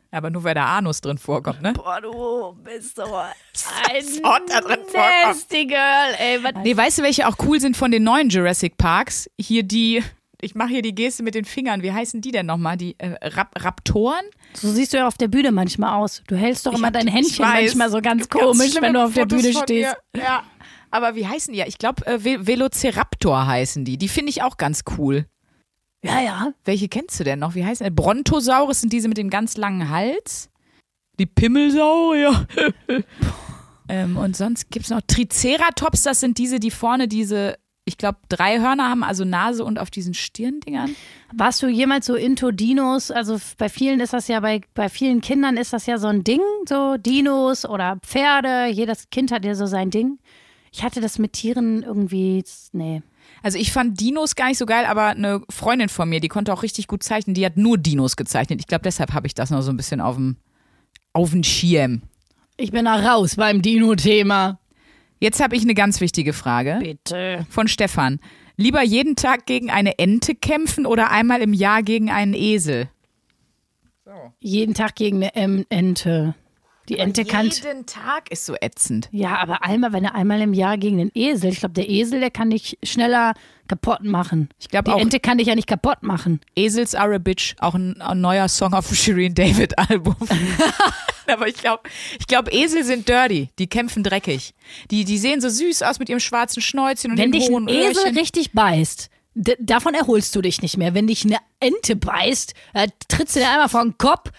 aber nur weil der Anus drin vorkommt, ne? Boah, du bist so ein da drin nasty Girl, ey. Was Nee, weißt du, welche auch cool sind von den neuen Jurassic Parks? Hier die. Ich mache hier die Geste mit den Fingern. Wie heißen die denn nochmal? Die äh, Rap Raptoren? So siehst du ja auf der Bühne manchmal aus. Du hältst doch immer hab- dein ich Händchen manchmal so ganz komisch, wenn du auf der Bühne stehst. Mir. Ja. Aber wie heißen die? Ja, ich glaube, äh, Ve- Velociraptor heißen die. Die finde ich auch ganz cool. Ja, ja. Welche kennst du denn noch? Wie heißen die? Brontosaurus sind diese mit dem ganz langen Hals. Die Pimmelsaurier. ähm, und sonst gibt es noch Triceratops, das sind diese, die vorne diese, ich glaube, drei Hörner haben, also Nase und auf diesen Stirndingern. Warst du jemals so into Dinos? Also bei vielen ist das ja, bei, bei vielen Kindern ist das ja so ein Ding, so Dinos oder Pferde. Jedes Kind hat ja so sein Ding. Ich hatte das mit Tieren irgendwie, nee. Also ich fand Dinos gar nicht so geil, aber eine Freundin von mir, die konnte auch richtig gut zeichnen, die hat nur Dinos gezeichnet. Ich glaube, deshalb habe ich das noch so ein bisschen auf dem auf dem Schirm. Ich bin da raus beim Dino-Thema. Jetzt habe ich eine ganz wichtige Frage Bitte. von Stefan. Lieber jeden Tag gegen eine Ente kämpfen oder einmal im Jahr gegen einen Esel? Jeden Tag gegen eine Ente. Die Ente kann. Jeden Tag ist so ätzend. Ja, aber einmal, wenn er einmal im Jahr gegen den Esel, ich glaube, der Esel, der kann dich schneller kaputt machen. Ich glaube Die auch Ente kann dich ja nicht kaputt machen. Esels are a bitch, auch ein, ein neuer Song auf dem Shirin David Album. Aber ich glaube, ich glaube, Esel sind dirty. Die kämpfen dreckig. Die, die sehen so süß aus mit ihrem schwarzen Schnäuzchen und Wenn den dich ein Esel Öhrchen. richtig beißt, davon erholst du dich nicht mehr. Wenn dich eine Ente beißt, äh, trittst du dir einmal vor den Kopf.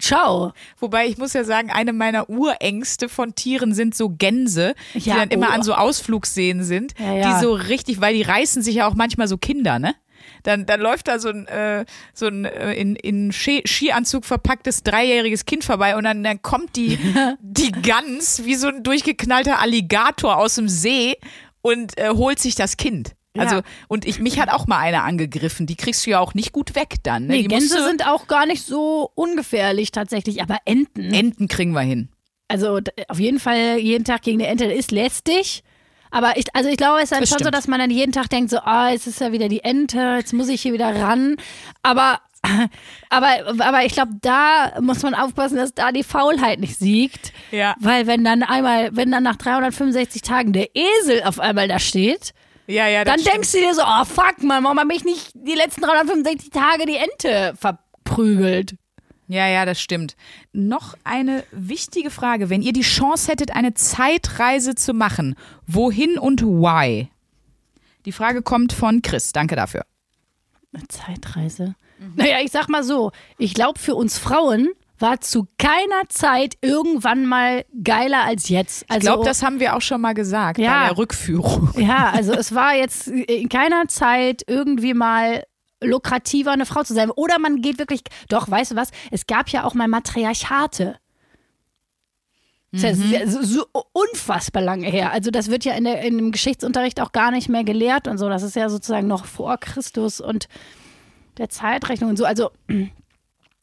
Ciao. Wobei ich muss ja sagen, eine meiner Urängste von Tieren sind so Gänse, die Ja, dann immer oh. an so Ausflugsseen sind, Ja, ja. die so richtig, weil die reißen sich ja auch manchmal so Kinder, ne? Dann, dann läuft da so ein, äh, so ein äh, in, in Ski Skianzug verpacktes dreijähriges Kind vorbei und dann, dann kommt die, die Gans wie so ein durchgeknallter Alligator aus dem See und äh, holt sich das Kind. Also, Ja. und ich, mich hat auch mal eine angegriffen. Die kriegst du ja auch nicht gut weg dann. Ne? Nee, die Gänse sind auch gar nicht so ungefährlich tatsächlich, aber Enten. Enten kriegen wir hin. Also auf jeden Fall jeden Tag gegen eine Ente ist lästig. Aber ich, also ich glaube, es ist dann Das schon so, stimmt. dass man dann jeden Tag denkt, so, ah, jetzt ist ja wieder die Ente, jetzt muss ich hier wieder ran. Aber, aber, aber ich glaube, da muss man aufpassen, dass da die Faulheit nicht siegt. Ja. Weil wenn dann einmal, wenn dann nach 365 Tagen der Esel auf einmal da steht, Ja, ja, dann stimmt. denkst du dir so, oh fuck, Mann, warum habe ich nicht die letzten 365 Tage die Ente verprügelt? Ja, ja, das stimmt. Noch eine wichtige Frage. Wenn ihr die Chance hättet, eine Zeitreise zu machen, wohin und why? Die Frage kommt von Chris. Danke dafür. Eine Zeitreise. Naja, ich sag mal so, ich glaube, für uns Frauen war zu keiner Zeit irgendwann mal geiler als jetzt. Also, Ich glaube, das haben wir auch schon mal gesagt Ja. bei der Rückführung. Ja, also es war jetzt in keiner Zeit irgendwie mal lukrativer, eine Frau zu sein. Oder man geht wirklich, doch, weißt du was, es gab ja auch mal Matriarchate. Das ist ja so, so unfassbar lange her. Also das wird ja in, der, in dem Geschichtsunterricht auch gar nicht mehr gelehrt und so. Das ist ja sozusagen noch vor Christus und der Zeitrechnung und so. Also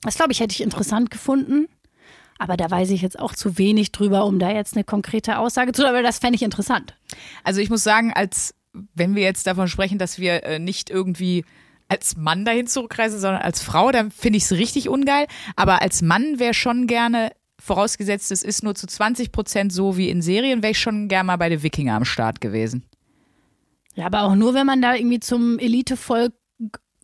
das glaube ich, hätte ich interessant gefunden. Aber da weiß ich jetzt auch zu wenig drüber, um da jetzt eine konkrete Aussage zu, aber das fände ich interessant. Also ich muss sagen, als wenn wir jetzt davon sprechen, dass wir äh, nicht irgendwie als Mann dahin zurückreisen, sondern als Frau, dann finde ich es richtig ungeil. Aber als Mann wäre schon gerne, vorausgesetzt, es ist nur zu 20 Prozent so wie in Serien, wäre ich schon gerne mal bei den Wikinger am Start gewesen. Ja, aber auch nur, wenn man da irgendwie zum Elitevolk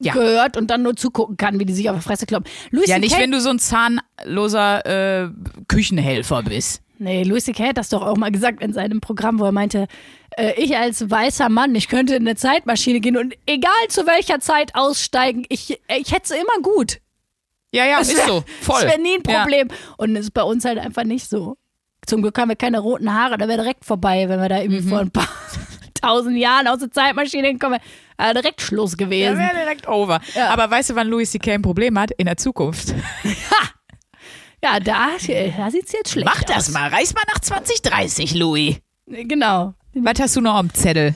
Ja. gehört und dann nur zugucken kann, wie die sich auf die Fresse kloppen. Louis Ja, nicht, wenn du so ein zahnloser äh, Küchenhelfer bist. Nee, Louis C.K. hat das doch auch mal gesagt in seinem Programm, wo er meinte, äh, ich als weißer Mann, ich könnte in eine Zeitmaschine gehen und egal zu welcher Zeit aussteigen, ich, ich hätte es immer gut. Ja, ja, ist so. Voll. Das wäre nie ein Ja. Problem. Und das ist bei uns halt einfach nicht so. Zum Glück haben wir keine roten Haare, da wäre direkt vorbei, wenn wir da irgendwie Mhm. vor ein paar tausend Jahren aus der Zeitmaschine hinkommen. Äh, direkt Schluss Ja, gewesen. wäre direkt over. Ja. Aber weißt du, wann Louis C.K. ein Problem hat? In der Zukunft. Ja, da, da sieht es jetzt schlecht Mach aus. das mal. Reis mal nach 2030, Louis. Genau. Was hast du noch am Zettel?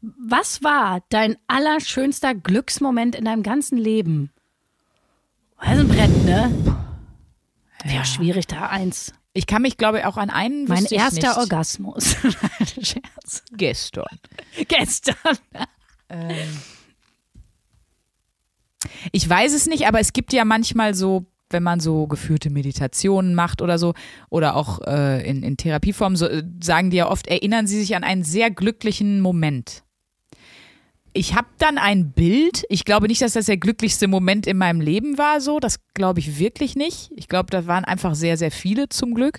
Was war dein allerschönster Glücksmoment in deinem ganzen Leben? Das ist ein Brett, ne? Ja, schwierig da eins. Ich kann mich, glaube ich, auch an einen Mein erster nicht. Orgasmus. Scherz. Gestern. Gestern. Ich weiß es nicht, aber es gibt ja manchmal so, wenn man so geführte Meditationen macht oder so, oder auch äh, in, in Therapieformen, so, äh, sagen die ja oft, erinnern sie sich an einen sehr glücklichen Moment. Ich habe dann ein Bild. Ich glaube nicht, dass das der glücklichste Moment in meinem Leben war. So, das glaube ich wirklich nicht. Ich glaube, da waren einfach sehr, sehr viele zum Glück.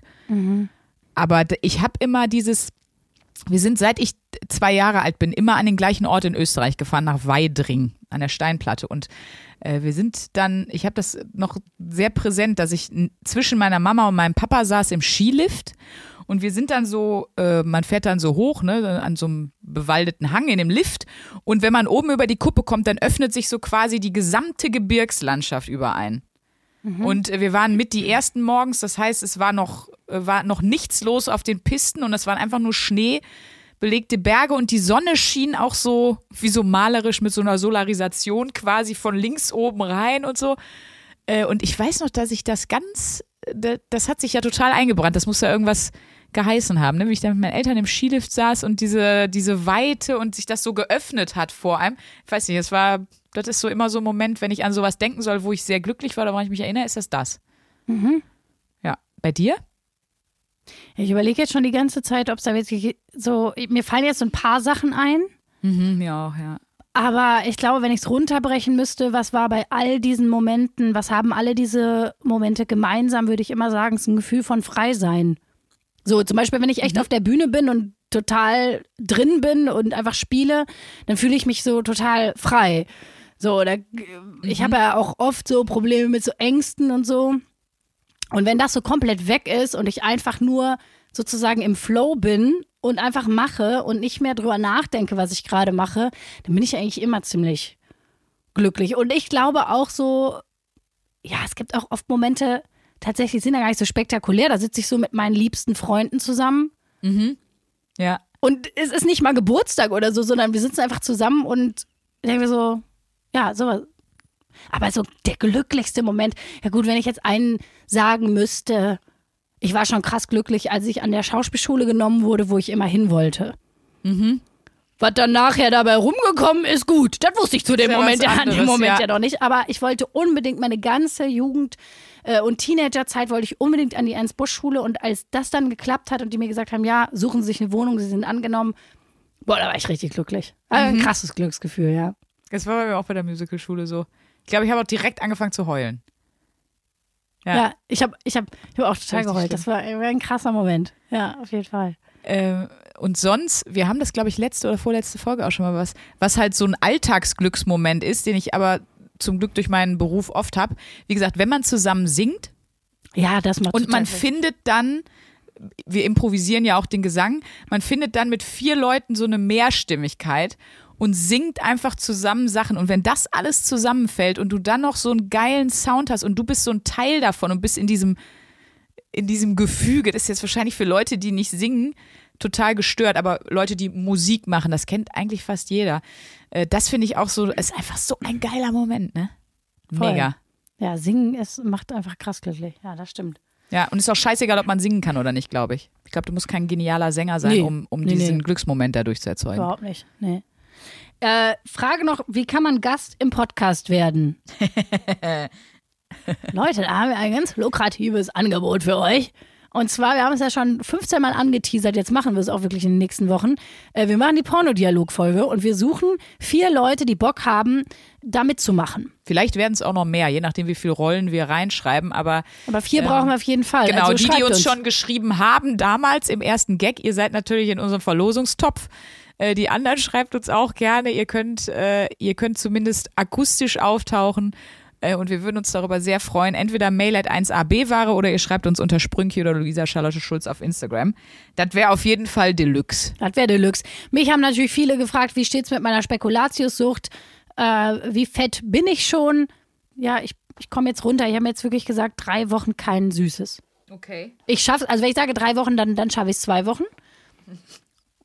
Aber d- ich habe immer dieses. Wir sind seit ich zwei Jahre alt bin immer an den gleichen Ort in Österreich gefahren, nach Weidring an der Steinplatte. Und äh, wir sind dann, ich habe das noch sehr präsent, dass ich zwischen meiner Mama und meinem Papa saß im Skilift. Und wir sind dann so, äh, man fährt dann so hoch, ne, an so einem bewaldeten Hang in dem Lift. Und wenn man oben über die Kuppe kommt, dann öffnet sich so quasi die gesamte Gebirgslandschaft überein. Und äh, wir waren mit die ersten morgens, das heißt, es war noch, äh, war noch nichts los auf den Pisten und es waren einfach nur Schnee, belegte Berge und die Sonne schien auch so, wie so malerisch mit so einer Solarisation quasi von links oben rein und so. Äh, Und ich weiß noch, dass ich das ganz, da- das hat sich ja total eingebrannt. Das muss ja irgendwas geheißen haben, ne? wie ich da mit meinen Eltern im Skilift saß und diese, diese Weite und sich das so geöffnet hat vor einem. Ich weiß nicht, es war, das ist so immer so ein Moment, wenn ich an sowas denken soll, wo ich sehr glücklich war oder woran ich mich erinnere, ist das das. Ja. Bei dir? Ich überlege jetzt schon die ganze Zeit, ob es da wirklich so. Mir fallen jetzt so ein paar Sachen ein. Mhm, ja, auch, ja. Aber ich glaube, wenn ich es runterbrechen müsste, was war bei all diesen Momenten, was haben alle diese Momente gemeinsam, würde ich immer sagen, es ist ein Gefühl von Freisein. So, zum Beispiel, wenn ich echt auf der Bühne bin und total drin bin und einfach spiele, dann fühle ich mich so total frei. So, da, ich habe ja auch oft so Probleme mit so Ängsten und so. Und wenn das so komplett weg ist und ich einfach nur sozusagen im Flow bin und einfach mache und nicht mehr drüber nachdenke, was ich gerade mache, dann bin ich eigentlich immer ziemlich glücklich. Und ich glaube auch so, ja, es gibt auch oft Momente, tatsächlich sind ja gar nicht so spektakulär. Da sitze ich so mit meinen liebsten Freunden zusammen. Ja. Und es ist nicht mal Geburtstag oder so, sondern wir sitzen einfach zusammen und denken wir so, ja, sowas. Aber so der glücklichste Moment, ja gut, wenn ich jetzt einen sagen müsste, ich war schon krass glücklich, als ich an der Schauspielschule genommen wurde, wo ich immer hin wollte. Was dann nachher dabei rumgekommen ist, gut. Das wusste ich zu dem Moment, was ja, an dem anderes, Moment ja. ja. noch nicht. Aber ich wollte unbedingt meine ganze Jugend und Teenagerzeit wollte ich unbedingt an die Ernst-Busch-Schule. Und als das dann geklappt hat und die mir gesagt haben, ja, suchen Sie sich eine Wohnung, Sie sind angenommen, Boah, da war ich richtig glücklich. Also Mhm. Ein krasses Glücksgefühl, ja. Das war bei mir auch bei der Musicalschule so. Ich glaube, ich habe auch direkt angefangen zu heulen. Ja. Ja, ich habe ich hab, ich hab auch total Richtig geheult. Das war, war ein krasser Moment. Ja, auf jeden Fall. Äh, und sonst, wir haben das, glaube ich, letzte oder vorletzte Folge auch schon mal was, was halt so ein Alltagsglücksmoment ist, den ich aber zum Glück durch meinen Beruf oft habe. Wie gesagt, wenn man zusammen singt Ja, das macht und man findet dann, wir improvisieren ja auch den Gesang, man findet dann mit vier Leuten so eine Mehrstimmigkeit und singt einfach zusammen Sachen. Und wenn das alles zusammenfällt und du dann noch so einen geilen Sound hast und du bist so ein Teil davon und bist in diesem, in diesem Gefüge, das ist jetzt wahrscheinlich für Leute, die nicht singen, total gestört, aber Leute, die Musik machen, das kennt eigentlich fast jeder. Äh, Das finde ich auch so, ist einfach so ein geiler Moment, ne? Voll. Mega. Ja, singen es macht einfach krass glücklich. Ja, das stimmt. Ja, und ist auch scheißegal, ob man singen kann oder nicht, glaube ich. Ich glaube, du musst kein genialer Sänger sein, Nee. um, um Nee, diesen nee. Glücksmoment dadurch zu erzeugen. Überhaupt nicht. Nee. Äh, Frage noch, wie kann man Gast im Podcast werden? Leute, da haben wir ein ganz lukratives Angebot für euch. Und zwar, wir haben es ja schon 15 Mal angeteasert, jetzt machen wir es auch wirklich in den nächsten Wochen. Äh, wir machen die Pornodialog-Folge und wir suchen vier Leute, die Bock haben, da mitzumachen. Vielleicht werden es auch noch mehr, je nachdem, wie viele Rollen wir reinschreiben. Aber Aber vier brauchen wir auf jeden Fall. genau, also die, die schreibt uns, schon geschrieben haben, damals im ersten Gag, ihr seid natürlich in unserem Verlosungstopf. Äh, Die anderen schreibt uns auch gerne. Ihr könnt, äh, ihr könnt zumindest akustisch auftauchen. Äh, Und wir würden uns darüber sehr freuen. Entweder mail at 1AB-Ware oder ihr schreibt uns unter Sprünki oder Luisa Charlotte Schulz auf Instagram. Das wäre auf jeden Fall Deluxe. Das wäre Deluxe. Mich haben natürlich viele gefragt, wie steht's mit meiner Spekulatiussucht? Äh, wie fett bin ich schon? Ja, ich, ich komme jetzt runter. Ich habe jetzt wirklich gesagt, drei Wochen kein Süßes. Okay. Ich schaffe also wenn ich sage drei Wochen, dann, dann schaffe ich es zwei Wochen.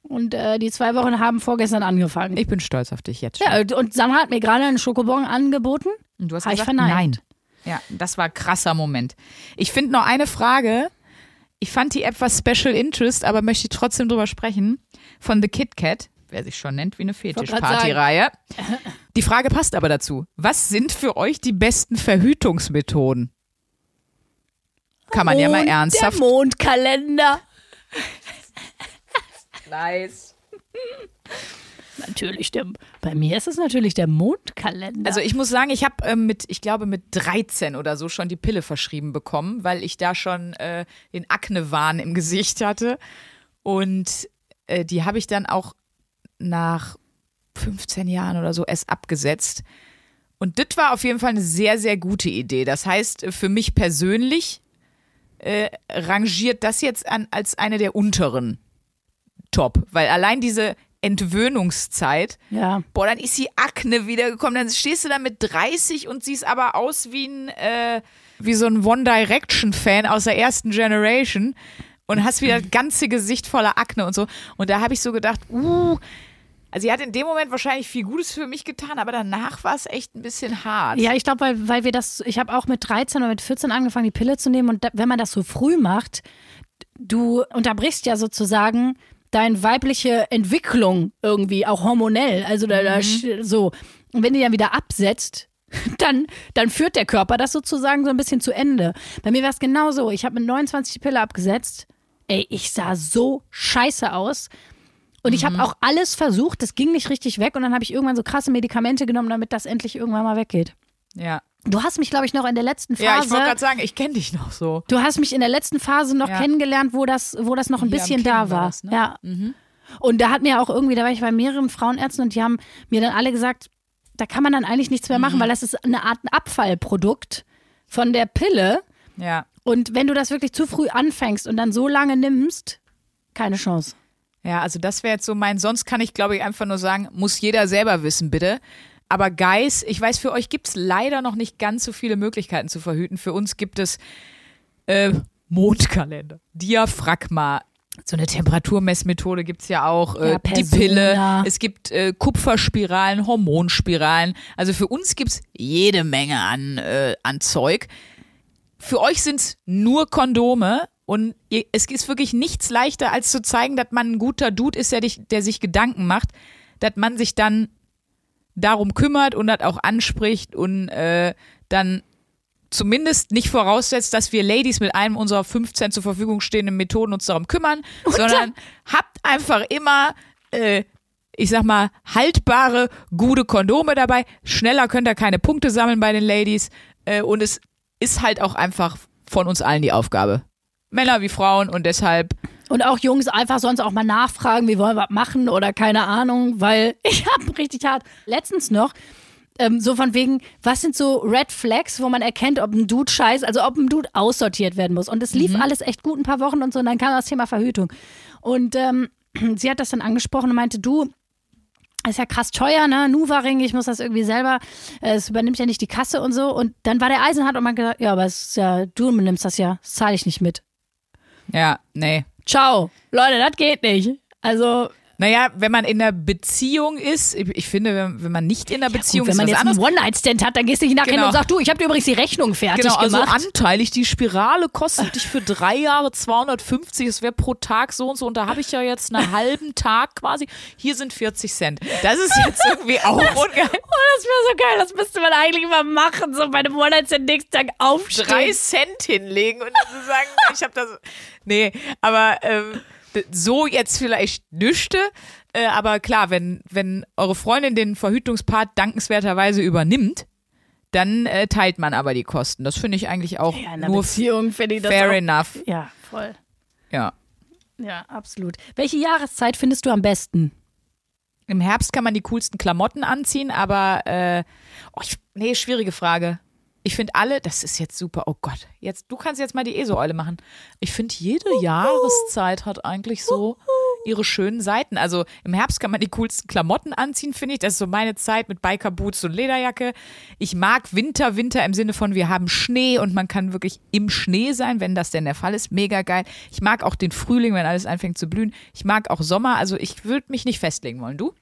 Und äh, die zwei Wochen haben vorgestern angefangen. Ich bin stolz auf dich jetzt schon. ja, und Sandra hat mir gerade einen Schokobon angeboten. Und du hast ich gesagt, verneint. nein. Ja, das war ein krasser Moment. Ich finde noch eine Frage. Ich fand die etwas Special Interest, aber möchte trotzdem drüber sprechen. Von The Kit Kat, wer sich schon nennt wie eine Fetischpartyreihe. Die Frage passt aber dazu. Was sind für euch die besten Verhütungsmethoden? Kann man ja mal ernsthaft. Der Mondkalender. Nice. Natürlich, der, bei mir ist es natürlich der Mondkalender. Also ich muss sagen, ich habe ähm, mit, ich glaube mit 13 oder so schon die Pille verschrieben bekommen, weil ich da schon äh, den Aknewahn im Gesicht hatte. Und äh, die habe ich dann auch nach 15 Jahren oder so erst abgesetzt. Und das war auf jeden Fall eine sehr, sehr gute Idee. Das heißt, äh, für mich persönlich äh, rangiert das jetzt an, als eine der unteren Top, weil allein diese Entwöhnungszeit ja. boah, dann ist die Akne wiedergekommen. Dann stehst du da mit 30 und siehst aber aus wie ein, äh, wie so ein One Direction Fan aus der ersten Generation und hast wieder das ganze Gesicht voller Akne und so. Und da habe ich so gedacht, uh, also sie hat in dem Moment wahrscheinlich viel Gutes für mich getan, aber danach war es echt ein bisschen hart. Ja, ich glaube, weil, weil wir das, ich habe auch mit 13 oder mit 14 angefangen, die Pille zu nehmen. Und da, wenn man das so früh macht, du unterbrichst ja sozusagen deine weibliche Entwicklung irgendwie, auch hormonell. Also da, da sch- so. Und wenn die dann wieder absetzt, dann, dann führt der Körper das sozusagen so ein bisschen zu Ende. Bei mir war es genauso. Ich habe mit 29 die Pille abgesetzt. Ey, ich sah so scheiße aus. Und ich habe auch alles versucht, das ging nicht richtig weg. Und dann habe ich irgendwann so krasse Medikamente genommen, damit das endlich irgendwann mal weggeht. Ja, Du hast mich, glaube ich, noch in der letzten Phase. ja ich wollte gerade sagen, ich kenne dich noch so. du hast mich in der letzten Phase noch Ja. kennengelernt, wo das, wo das noch ein Hier bisschen da war war. das, ne? Ja. Und da hat mir auch irgendwie, da war ich bei mehreren Frauenärzten und die haben mir dann alle gesagt, da kann man dann eigentlich nichts mehr machen, Mhm. weil das ist eine Art Abfallprodukt von der Pille. Ja. Und wenn du das wirklich zu früh anfängst und dann so lange nimmst, keine Chance. Ja, also das wäre jetzt so mein, sonst kann ich glaube ich einfach nur sagen, muss jeder selber wissen, bitte. Aber Guys, ich weiß, für euch gibt es leider noch nicht ganz so viele Möglichkeiten zu verhüten. Für uns gibt es äh, Mondkalender, Diaphragma, so eine Temperaturmessmethode gibt es ja auch, äh, Ja, die. Pille, es gibt äh, Kupferspiralen, Hormonspiralen. Also für uns gibt es jede Menge an, äh, an Zeug. Für euch sind es nur Kondome und ihr, es ist wirklich nichts leichter, als zu zeigen, dass man ein guter Dude ist, der, dich, der sich Gedanken macht, dass man sich dann darum kümmert und das auch anspricht und äh, dann zumindest nicht voraussetzt, dass wir Ladies mit einem unserer 15 zur Verfügung stehenden Methoden uns darum kümmern, sondern habt einfach immer äh, ich sag mal, haltbare, gute Kondome dabei. Schneller könnt ihr keine Punkte sammeln bei den Ladies. Äh, und es ist halt auch einfach von uns allen die Aufgabe. Männer wie Frauen und deshalb Und auch Jungs einfach sonst auch mal nachfragen, wie wollen wir was machen oder keine Ahnung, weil ich habe richtig hart letztens noch ähm, so von wegen, was sind so Red Flags, wo man erkennt, ob ein Dude scheiß, also ob ein Dude aussortiert werden muss. Und es lief alles echt gut ein paar Wochen und so und dann kam das Thema Verhütung. Und ähm, sie hat das dann angesprochen und meinte, du, ist ja krass teuer, ne? Nuva-Ring, ich muss das irgendwie selber, äh, es übernimmt ja nicht die Kasse und so. Und dann war der Eisenhart und man gesagt, ja, aber es ist ja, du nimmst das ja, das zahle ich nicht mit. Ja, nee. Ciao. Leute, das geht nicht. Also, Naja, wenn man in einer Beziehung ist, ich, ich finde, wenn, wenn man nicht in einer Beziehung gut, wenn man ist, jetzt was anderes. einen One-Night-Stand hat, dann gehst du nicht nachher Genau. und sagst, du, ich habe dir übrigens die Rechnung fertig Genau, also gemacht. anteilig, die Spirale kostet dich für drei Jahre 250, es wäre pro Tag so und so und da habe ich ja jetzt einen halben Tag quasi, hier sind 40 Cent. Das ist jetzt irgendwie auch ungeil. oh, das wäre so geil, das müsste man eigentlich mal machen, so bei einem One-Night-Stand nächsten Tag aufstehen. Drei Cent hinlegen und dann so sagen, ich habe das. Nee, aber ähm, so jetzt vielleicht nüchte. Äh, aber klar, wenn, wenn eure Freundin den Verhütungspart dankenswerterweise übernimmt, dann äh, teilt man aber die Kosten. Das finde ich eigentlich auch Ja, in nur Beziehung ich das fair auch. enough. Ja, voll. Ja. Ja, absolut. Welche Jahreszeit findest du am besten? Im Herbst kann man die coolsten Klamotten anziehen, aber äh, oh, ich, nee, schwierige Frage. Ich finde alle, das ist jetzt super. Oh Gott, jetzt du kannst jetzt mal die ESO-Eule machen. Ich finde jede Jahreszeit hat eigentlich so ihre schönen Seiten. Also im Herbst kann man die coolsten Klamotten anziehen, finde ich. Das ist so meine Zeit mit Biker-Boots und Lederjacke. Ich mag Winter, Winter im Sinne von wir haben Schnee und man kann wirklich im Schnee sein, wenn das denn der Fall ist. Mega geil. Ich mag auch den Frühling, wenn alles anfängt zu blühen. Ich mag auch Sommer. Also ich würde mich nicht festlegen wollen. Du?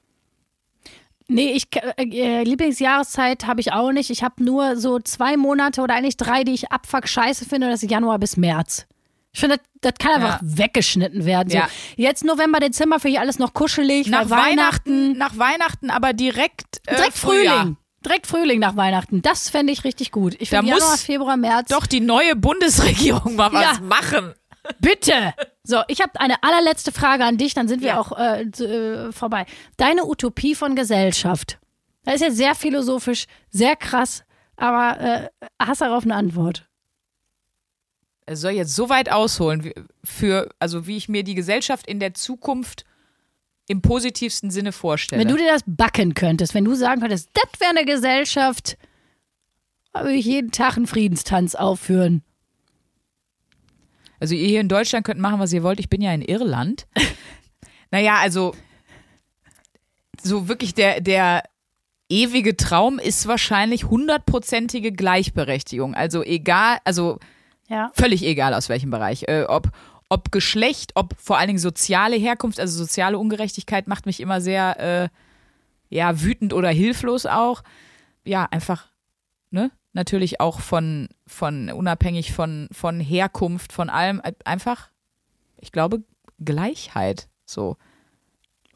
Nee, ich äh, Lieblingsjahreszeit habe ich auch nicht. Ich habe nur so zwei Monate oder eigentlich drei, die ich abfuck scheiße finde. Das ist Januar bis März. Ich finde, das, das kann einfach Ja. weggeschnitten werden. So. Ja. Jetzt November, Dezember finde ich alles noch kuschelig. Nach weil Weihnachten, nach Weihnachten, aber direkt, äh, direkt Frühjahr. Frühling. Direkt Frühling nach Weihnachten. Das fände ich richtig gut. Ich finde Januar, Februar, März. Doch die neue Bundesregierung mal was Ja. machen. Bitte! So, ich habe eine allerletzte Frage an dich, dann sind wir Ja. auch äh, äh, vorbei. Deine Utopie von Gesellschaft. Das ist ja sehr philosophisch, sehr krass, aber äh, hast darauf eine Antwort? Er soll jetzt so weit ausholen, wie- für, also wie ich mir die Gesellschaft in der Zukunft im positivsten Sinne vorstelle. Wenn du dir das backen könntest, wenn du sagen könntest, das wäre eine Gesellschaft, würde ich jeden Tag einen Friedenstanz aufführen. Also ihr hier in Deutschland könnt machen, was ihr wollt. Ich bin ja in Irland. naja, also so wirklich der, der ewige Traum ist wahrscheinlich hundertprozentige Gleichberechtigung. Also egal, also Ja. völlig egal aus welchem Bereich. Äh, ob, ob Geschlecht, ob vor allen Dingen soziale Herkunft, also soziale Ungerechtigkeit macht mich immer sehr äh, ja, wütend oder hilflos auch. Ja, einfach, ne? Natürlich auch von, von unabhängig von, von Herkunft, von allem, äh, einfach, ich glaube, Gleichheit. So.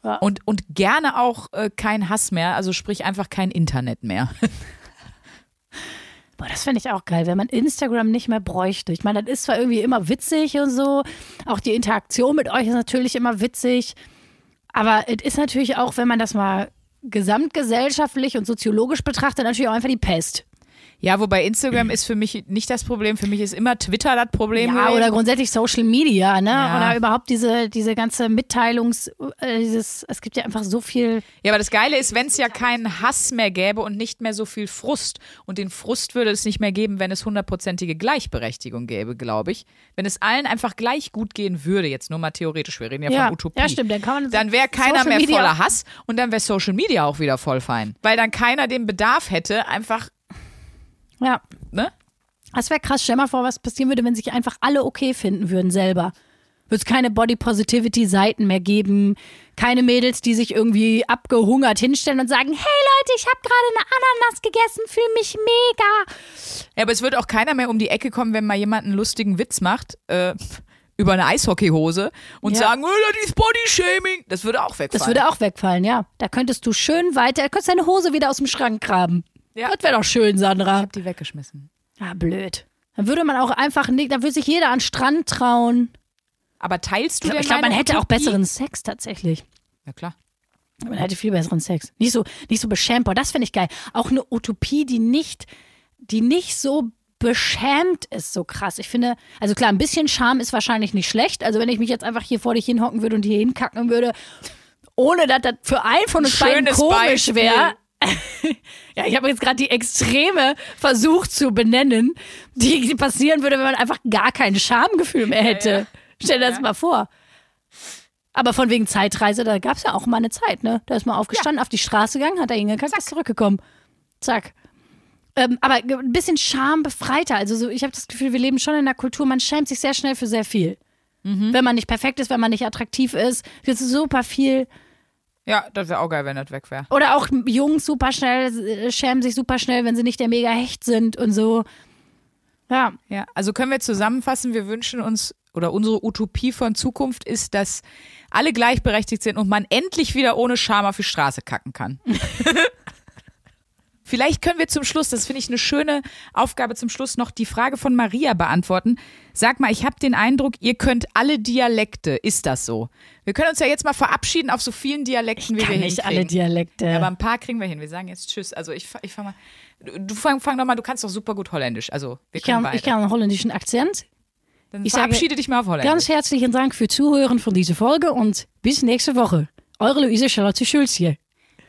Ja. Und, und gerne auch äh, kein Hass mehr, also sprich einfach kein Internet mehr. Boah, das fände ich auch geil, wenn man Instagram nicht mehr bräuchte. Ich meine, das ist zwar irgendwie immer witzig und so, auch die Interaktion mit euch ist natürlich immer witzig, aber es ist natürlich auch, wenn man das mal gesamtgesellschaftlich und soziologisch betrachtet, natürlich auch einfach die Pest. Ja, wobei Instagram ist für mich nicht das Problem. Für mich ist immer Twitter das Problem. Ja, oder grundsätzlich Social Media, ne? Ja. Oder überhaupt diese, diese ganze Mitteilungs, äh, dieses, es gibt ja einfach so viel. Ja, aber das Geile ist, wenn es ja keinen Hass mehr gäbe und nicht mehr so viel Frust. Und den Frust würde es nicht mehr geben, wenn es hundertprozentige Gleichberechtigung gäbe, glaube ich. Wenn es allen einfach gleich gut gehen würde, jetzt nur mal theoretisch, wir reden ja, Ja, von Utopie. ja, stimmt, dann kann man Dann wäre keiner Social mehr Media- voller Hass und dann wäre Social Media auch wieder voll fein. Weil dann keiner den Bedarf hätte, einfach, Ja. ne? Das wäre krass. Stell mal vor, was passieren würde, wenn sich einfach alle okay finden würden selber. Würde es keine Body Positivity Seiten mehr geben, keine Mädels, die sich irgendwie abgehungert hinstellen und sagen, hey Leute, ich habe gerade eine Ananas gegessen, fühle mich mega. Ja, aber es wird auch keiner mehr um die Ecke kommen, wenn mal jemand einen lustigen Witz macht. Äh, über eine Eishockeyhose und Ja. sagen, oh, das ist Bodyshaming. Das würde auch wegfallen. Das würde auch wegfallen, ja. Da könntest du schön weiter, da könntest deine Hose wieder aus dem Schrank graben. Ja. Das wäre doch schön, Sandra. Ich hab die weggeschmissen. Ah, blöd. Dann würde man auch einfach nicht, dann würde sich jeder an den Strand trauen. Aber teilst du Ich denn glaube, man hätte auch besseren Sex tatsächlich. Ja, klar. Man hätte viel besseren Sex. Nicht so, nicht so beschämt. Boah, das finde ich geil. Auch eine Utopie, die nicht, die nicht so beschämt ist, so krass. Ich finde, also klar, ein bisschen Charme ist wahrscheinlich nicht schlecht. Also wenn ich mich jetzt einfach hier vor dich hinhocken würde und hier hinkacken würde, ohne dass das für einen von uns beiden komisch wäre. ja, ich habe jetzt gerade die Extreme versucht zu benennen, die, passieren würde, wenn man einfach gar kein Schamgefühl mehr hätte. Stell dir das mal vor. Aber von wegen Zeitreise, da gab es ja auch mal eine Zeit, ne? Da ist man aufgestanden, auf die Straße gegangen, hat er hingekackt, ist zurückgekommen. Zack. Ähm, aber ein bisschen schambefreiter. Also so, ich habe das Gefühl, wir leben schon in einer Kultur, man schämt sich sehr schnell für sehr viel. Wenn man nicht perfekt ist, wenn man nicht attraktiv ist, wird super viel. Ja, das wäre auch geil, wenn das weg wäre. Oder auch Jungs super schnell, äh, schämen sich super schnell, wenn sie nicht der mega Hecht sind und so. Ja. Ja, also können wir zusammenfassen, wir wünschen uns oder unsere Utopie von Zukunft ist, dass alle gleichberechtigt sind und man endlich wieder ohne Scham auf die Straße kacken kann. Vielleicht können wir zum Schluss, das finde ich eine schöne Aufgabe zum Schluss, noch die Frage von Maria beantworten. Sag mal, ich habe den Eindruck, ihr könnt alle Dialekte. Ist das so? Wir können uns ja jetzt mal verabschieden auf so vielen Dialekten, wie Kann wir nicht hinkriegen. alle Dialekte. Ja, aber ein paar kriegen wir hin. Wir sagen jetzt Tschüss. Also ich, ich fang mal. Du- fang, fang doch mal, du kannst doch super gut Holländisch. Also wir ich, kann, beide. ich kann einen holländischen Akzent. Dann ich verabschiede dich mal auf Holländisch. Ganz herzlichen Dank für Zuhören von dieser Folge und bis nächste Woche. Eure Luise Charlotte Schulzje.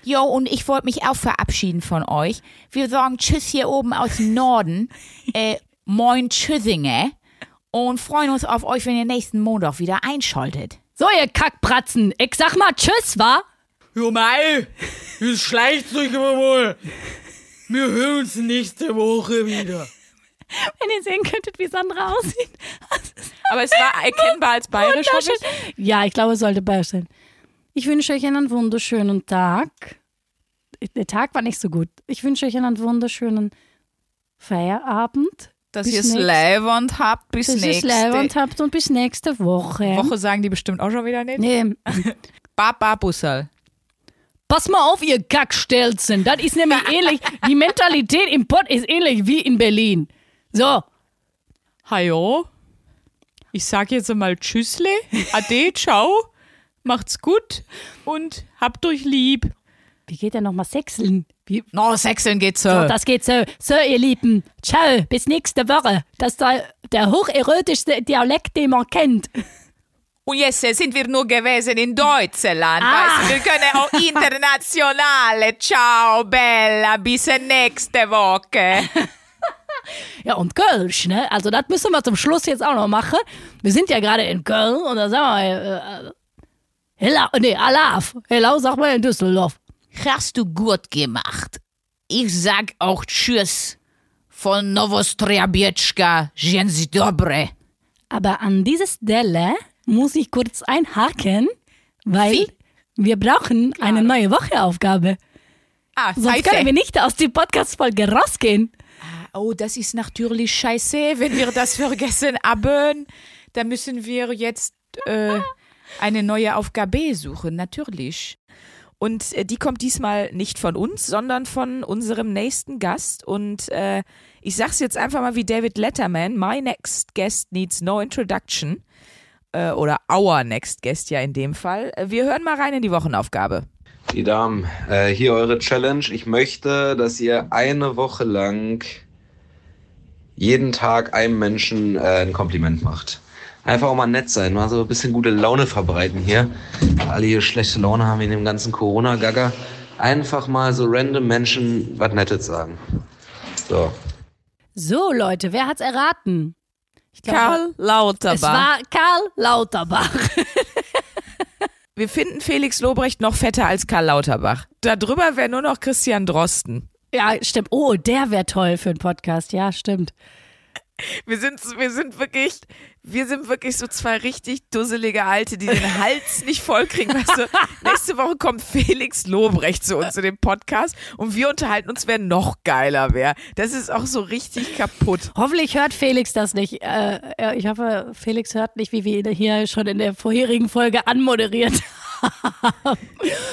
Jo, und ich wollte mich auch verabschieden von euch. Wir sagen Tschüss hier oben aus dem Norden. äh, moin Tschüssinge. Und freuen uns auf euch, wenn ihr nächsten Montag wieder einschaltet. So, ihr Kackbratzen, ich sag mal Tschüss, wa? Jo, mei, es schleicht euch aber wohl. Wir hören uns nächste Woche wieder. Wenn ihr sehen könntet, wie Sandra aussieht. Aber es war erkennbar als bayerisch. ich. Ja, ich glaube, es sollte bayerisch sein. Ich wünsche euch einen wunderschönen Tag. Der Tag war nicht so gut. Ich wünsche euch einen wunderschönen Feierabend. Dass ihr es Leibwand habt bis Dass ihr es nächste leibend habt und bis nächste Woche. Woche sagen die bestimmt auch schon wieder nicht. Nee. Baba Bussal. Pass mal auf, ihr Kackstelzen. Das ist nämlich ähnlich. Die Mentalität im Pott ist ähnlich wie in Berlin. So. Hallo. Ich sag jetzt mal Tschüssle. Ade, ciao. Macht's gut und habt euch lieb. Wie geht denn nochmal sechseln? Wie, No, sechseln geht's so. So, das geht so. So, ihr Lieben. Ciao, bis nächste Woche. Das ist der, der hocherotischste Dialekt, den man kennt. Und jetzt äh, sind wir nur gewesen in Deutschland. Ah. Weißt wir können auch internationale. Ciao, Bella. Bis nächste Woche. Ja, und Kölsch, ne? Also, das müssen wir zum Schluss jetzt auch noch machen. Wir sind ja gerade in Köln und da sagen wir, äh, Hello, nee, Alaf. Hello, sag mal in Düsseldorf. Hast du gut gemacht. Ich sag auch Tschüss. Von Novostriabietschka. Dzień dobre. Aber an dieser Stelle muss ich kurz einhaken, weil Wie? wir brauchen eine neue Wocheaufgabe. Ah, Sonst können wir nicht aus der Podcast-Folge rausgehen. Oh, das ist natürlich scheiße, wenn wir das vergessen haben. Da müssen wir jetzt äh, eine neue Aufgabe suchen, natürlich. Und äh, die kommt diesmal nicht von uns, sondern von unserem nächsten Gast. Und äh, ich sag's jetzt einfach mal wie David Letterman: My next guest needs no introduction. Äh, oder our next guest ja in dem Fall. Äh, Wir hören mal rein in die Wochenaufgabe. Die Damen, äh, hier eure Challenge. Ich möchte, dass ihr eine Woche lang jeden Tag einem Menschen ein Kompliment macht. Einfach auch mal nett sein, mal so ein bisschen gute Laune verbreiten hier. Alle hier schlechte Laune haben in dem ganzen Corona-Gagger. Einfach mal so random Menschen was Nettes sagen. So. So, Leute, wer hat's erraten? Ich glaube, Karl Lauterbach. Es war Karl Lauterbach. Wir finden Felix Lobrecht noch fetter als Karl Lauterbach. Darüber wäre nur noch Christian Drosten. Ja, stimmt. Oh, der wäre toll für einen Podcast. Ja, stimmt. Wir sind, wir sind wirklich, wir sind wirklich so zwei richtig dusselige Alte, die den Hals nicht vollkriegen. Weißt du, nächste Woche kommt Felix Lobrecht zu uns in den Podcast und wir unterhalten uns, wer noch geiler wäre. Das ist auch so richtig kaputt. Hoffentlich hört Felix das nicht. Äh, ja, ich hoffe, Felix hört nicht, wie wir ihn hier schon in der vorherigen Folge anmoderiert haben.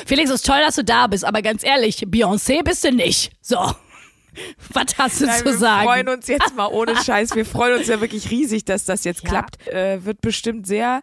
Felix, ist toll, dass du da bist, aber ganz ehrlich, Beyoncé bist du nicht. So. Was hast du Nein, zu wir sagen? freuen uns jetzt mal ohne Scheiß. Wir freuen uns ja wirklich riesig, dass das jetzt Ja. klappt. Äh, wird bestimmt sehr,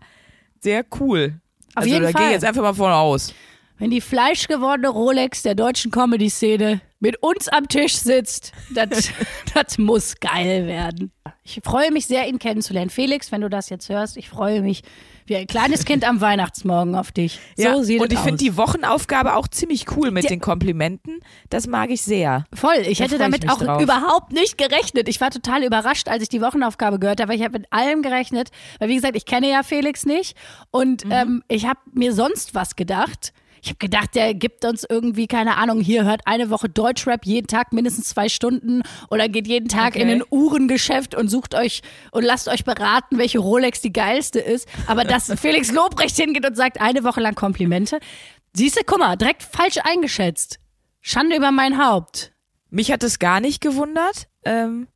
sehr cool. Auf also jeden da gehe Fall. ich jetzt einfach mal von aus. wenn die fleischgewordene Rolex der deutschen Comedy-Szene mit uns am Tisch sitzt, das das muss geil werden. Ich freue mich sehr, ihn kennenzulernen. Felix, wenn du das jetzt hörst, ich freue mich wie ein kleines Kind am Weihnachtsmorgen auf dich. So ja, sieht und ich finde die Wochenaufgabe auch ziemlich cool mit Ja. den Komplimenten. Das mag ich sehr. Voll, ich Da hätte ich damit mich auch drauf. überhaupt nicht gerechnet. Ich war total überrascht, als ich die Wochenaufgabe gehört habe, weil ich habe mit allem gerechnet. Weil wie gesagt, ich kenne ja Felix nicht und Mhm. ähm, ich habe mir sonst was gedacht. Ich habe gedacht, der gibt uns irgendwie, keine Ahnung, hier hört eine Woche Deutschrap jeden Tag mindestens zwei Stunden oder geht jeden Tag Okay. in ein Uhrengeschäft und sucht euch und lasst euch beraten, welche Rolex die geilste ist. Aber dass Felix Lobrecht hingeht und sagt, eine Woche lang Komplimente. Siehst du, guck mal, direkt falsch eingeschätzt. Schande über mein Haupt. Mich hat es gar nicht gewundert. Ähm,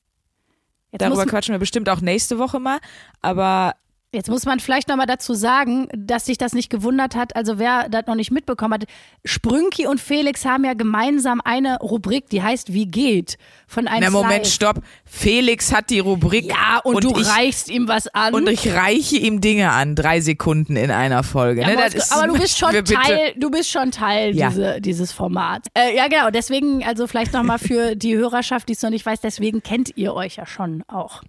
Jetzt darüber quatschen wir bestimmt auch nächste Woche mal. Aber Jetzt muss man vielleicht nochmal dazu sagen, dass sich das nicht gewundert hat. Also wer das noch nicht mitbekommen hat, Sprünki und Felix haben ja gemeinsam eine Rubrik, die heißt Wie geht? Von einem na Moment, Live. stopp. Felix hat die Rubrik. Ja, und, du ich, reichst ihm was an. Und ich reiche ihm Dinge an, drei Sekunden in einer Folge. Ja, ne? aber, ist- aber du bist schon Teil, du bist schon Teil Ja. diese, dieses Formats. Äh, ja, genau. Deswegen, also vielleicht nochmal für die Hörerschaft, die es noch nicht weiß, deswegen kennt ihr euch ja schon auch.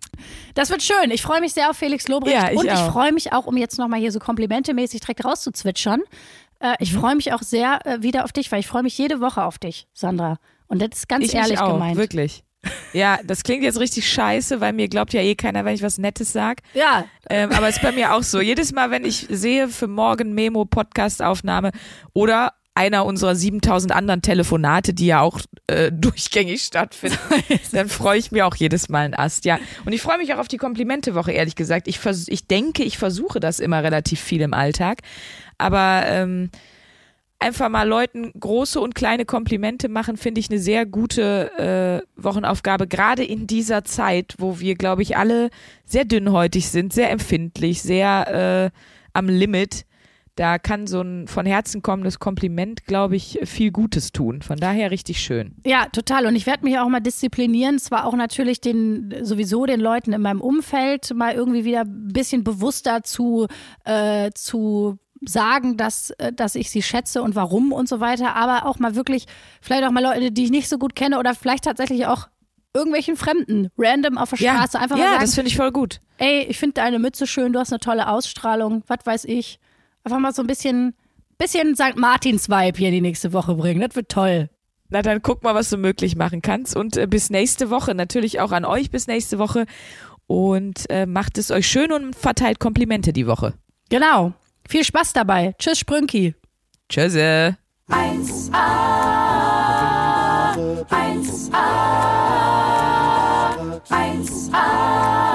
Das wird schön. Ich freue mich sehr auf Felix Lobrecht Ja, ich ich auch. freue mich auch, um jetzt nochmal hier so komplimentemäßig direkt rauszuzwitschern. Äh, Mhm. ich freue mich auch sehr äh, wieder auf dich, weil ich freue mich jede Woche auf dich, Sandra. Und das ist ganz Ich ehrlich auch, gemeint. wirklich. Ja, das klingt jetzt richtig scheiße, weil mir glaubt ja eh keiner, wenn ich was Nettes sag. Ja, Ähm, aber ist bei mir auch so. Jedes Mal, wenn ich sehe für morgen Memo Podcast-Aufnahme oder einer unserer 7000 anderen Telefonate, die ja auch äh, durchgängig stattfinden, dann freue ich mir auch jedes Mal einen Ast, ja. Und ich freue mich auch auf die Komplimente-Woche, ehrlich gesagt. Ich, vers ich denke, ich versuche das immer relativ viel im Alltag, aber ähm, einfach mal Leuten große und kleine Komplimente machen, finde ich eine sehr gute äh, Wochenaufgabe, gerade in dieser Zeit, wo wir, glaube ich, alle sehr dünnhäutig sind, sehr empfindlich, sehr äh, am Limit. Da kann so ein von Herzen kommendes Kompliment, glaube ich, viel Gutes tun. Von daher richtig schön. Ja, total. Und ich werde mich auch mal disziplinieren. Zwar auch natürlich den, sowieso den Leuten in meinem Umfeld mal irgendwie wieder ein bisschen bewusster zu, äh, zu sagen, dass, äh, dass ich sie schätze und warum und so weiter. Aber auch mal wirklich, vielleicht auch mal Leute, die ich nicht so gut kenne oder vielleicht tatsächlich auch irgendwelchen Fremden, random auf der Straße, einfach ja mal das sagen, finde ich voll gut. ey, ich finde deine Mütze schön, du hast eine tolle Ausstrahlung, was weiß ich. Einfach mal so ein bisschen, bisschen St. Martins-Vibe hier die nächste Woche bringen. Das wird toll. Na dann guck mal, was du möglich machen kannst. Und äh, bis nächste Woche. Natürlich auch an euch bis nächste Woche. Und äh, macht es euch schön und verteilt Komplimente die Woche. Genau. Viel Spaß dabei. Tschüss, Sprünki. Tschüsse. 1a, 1a, 1a,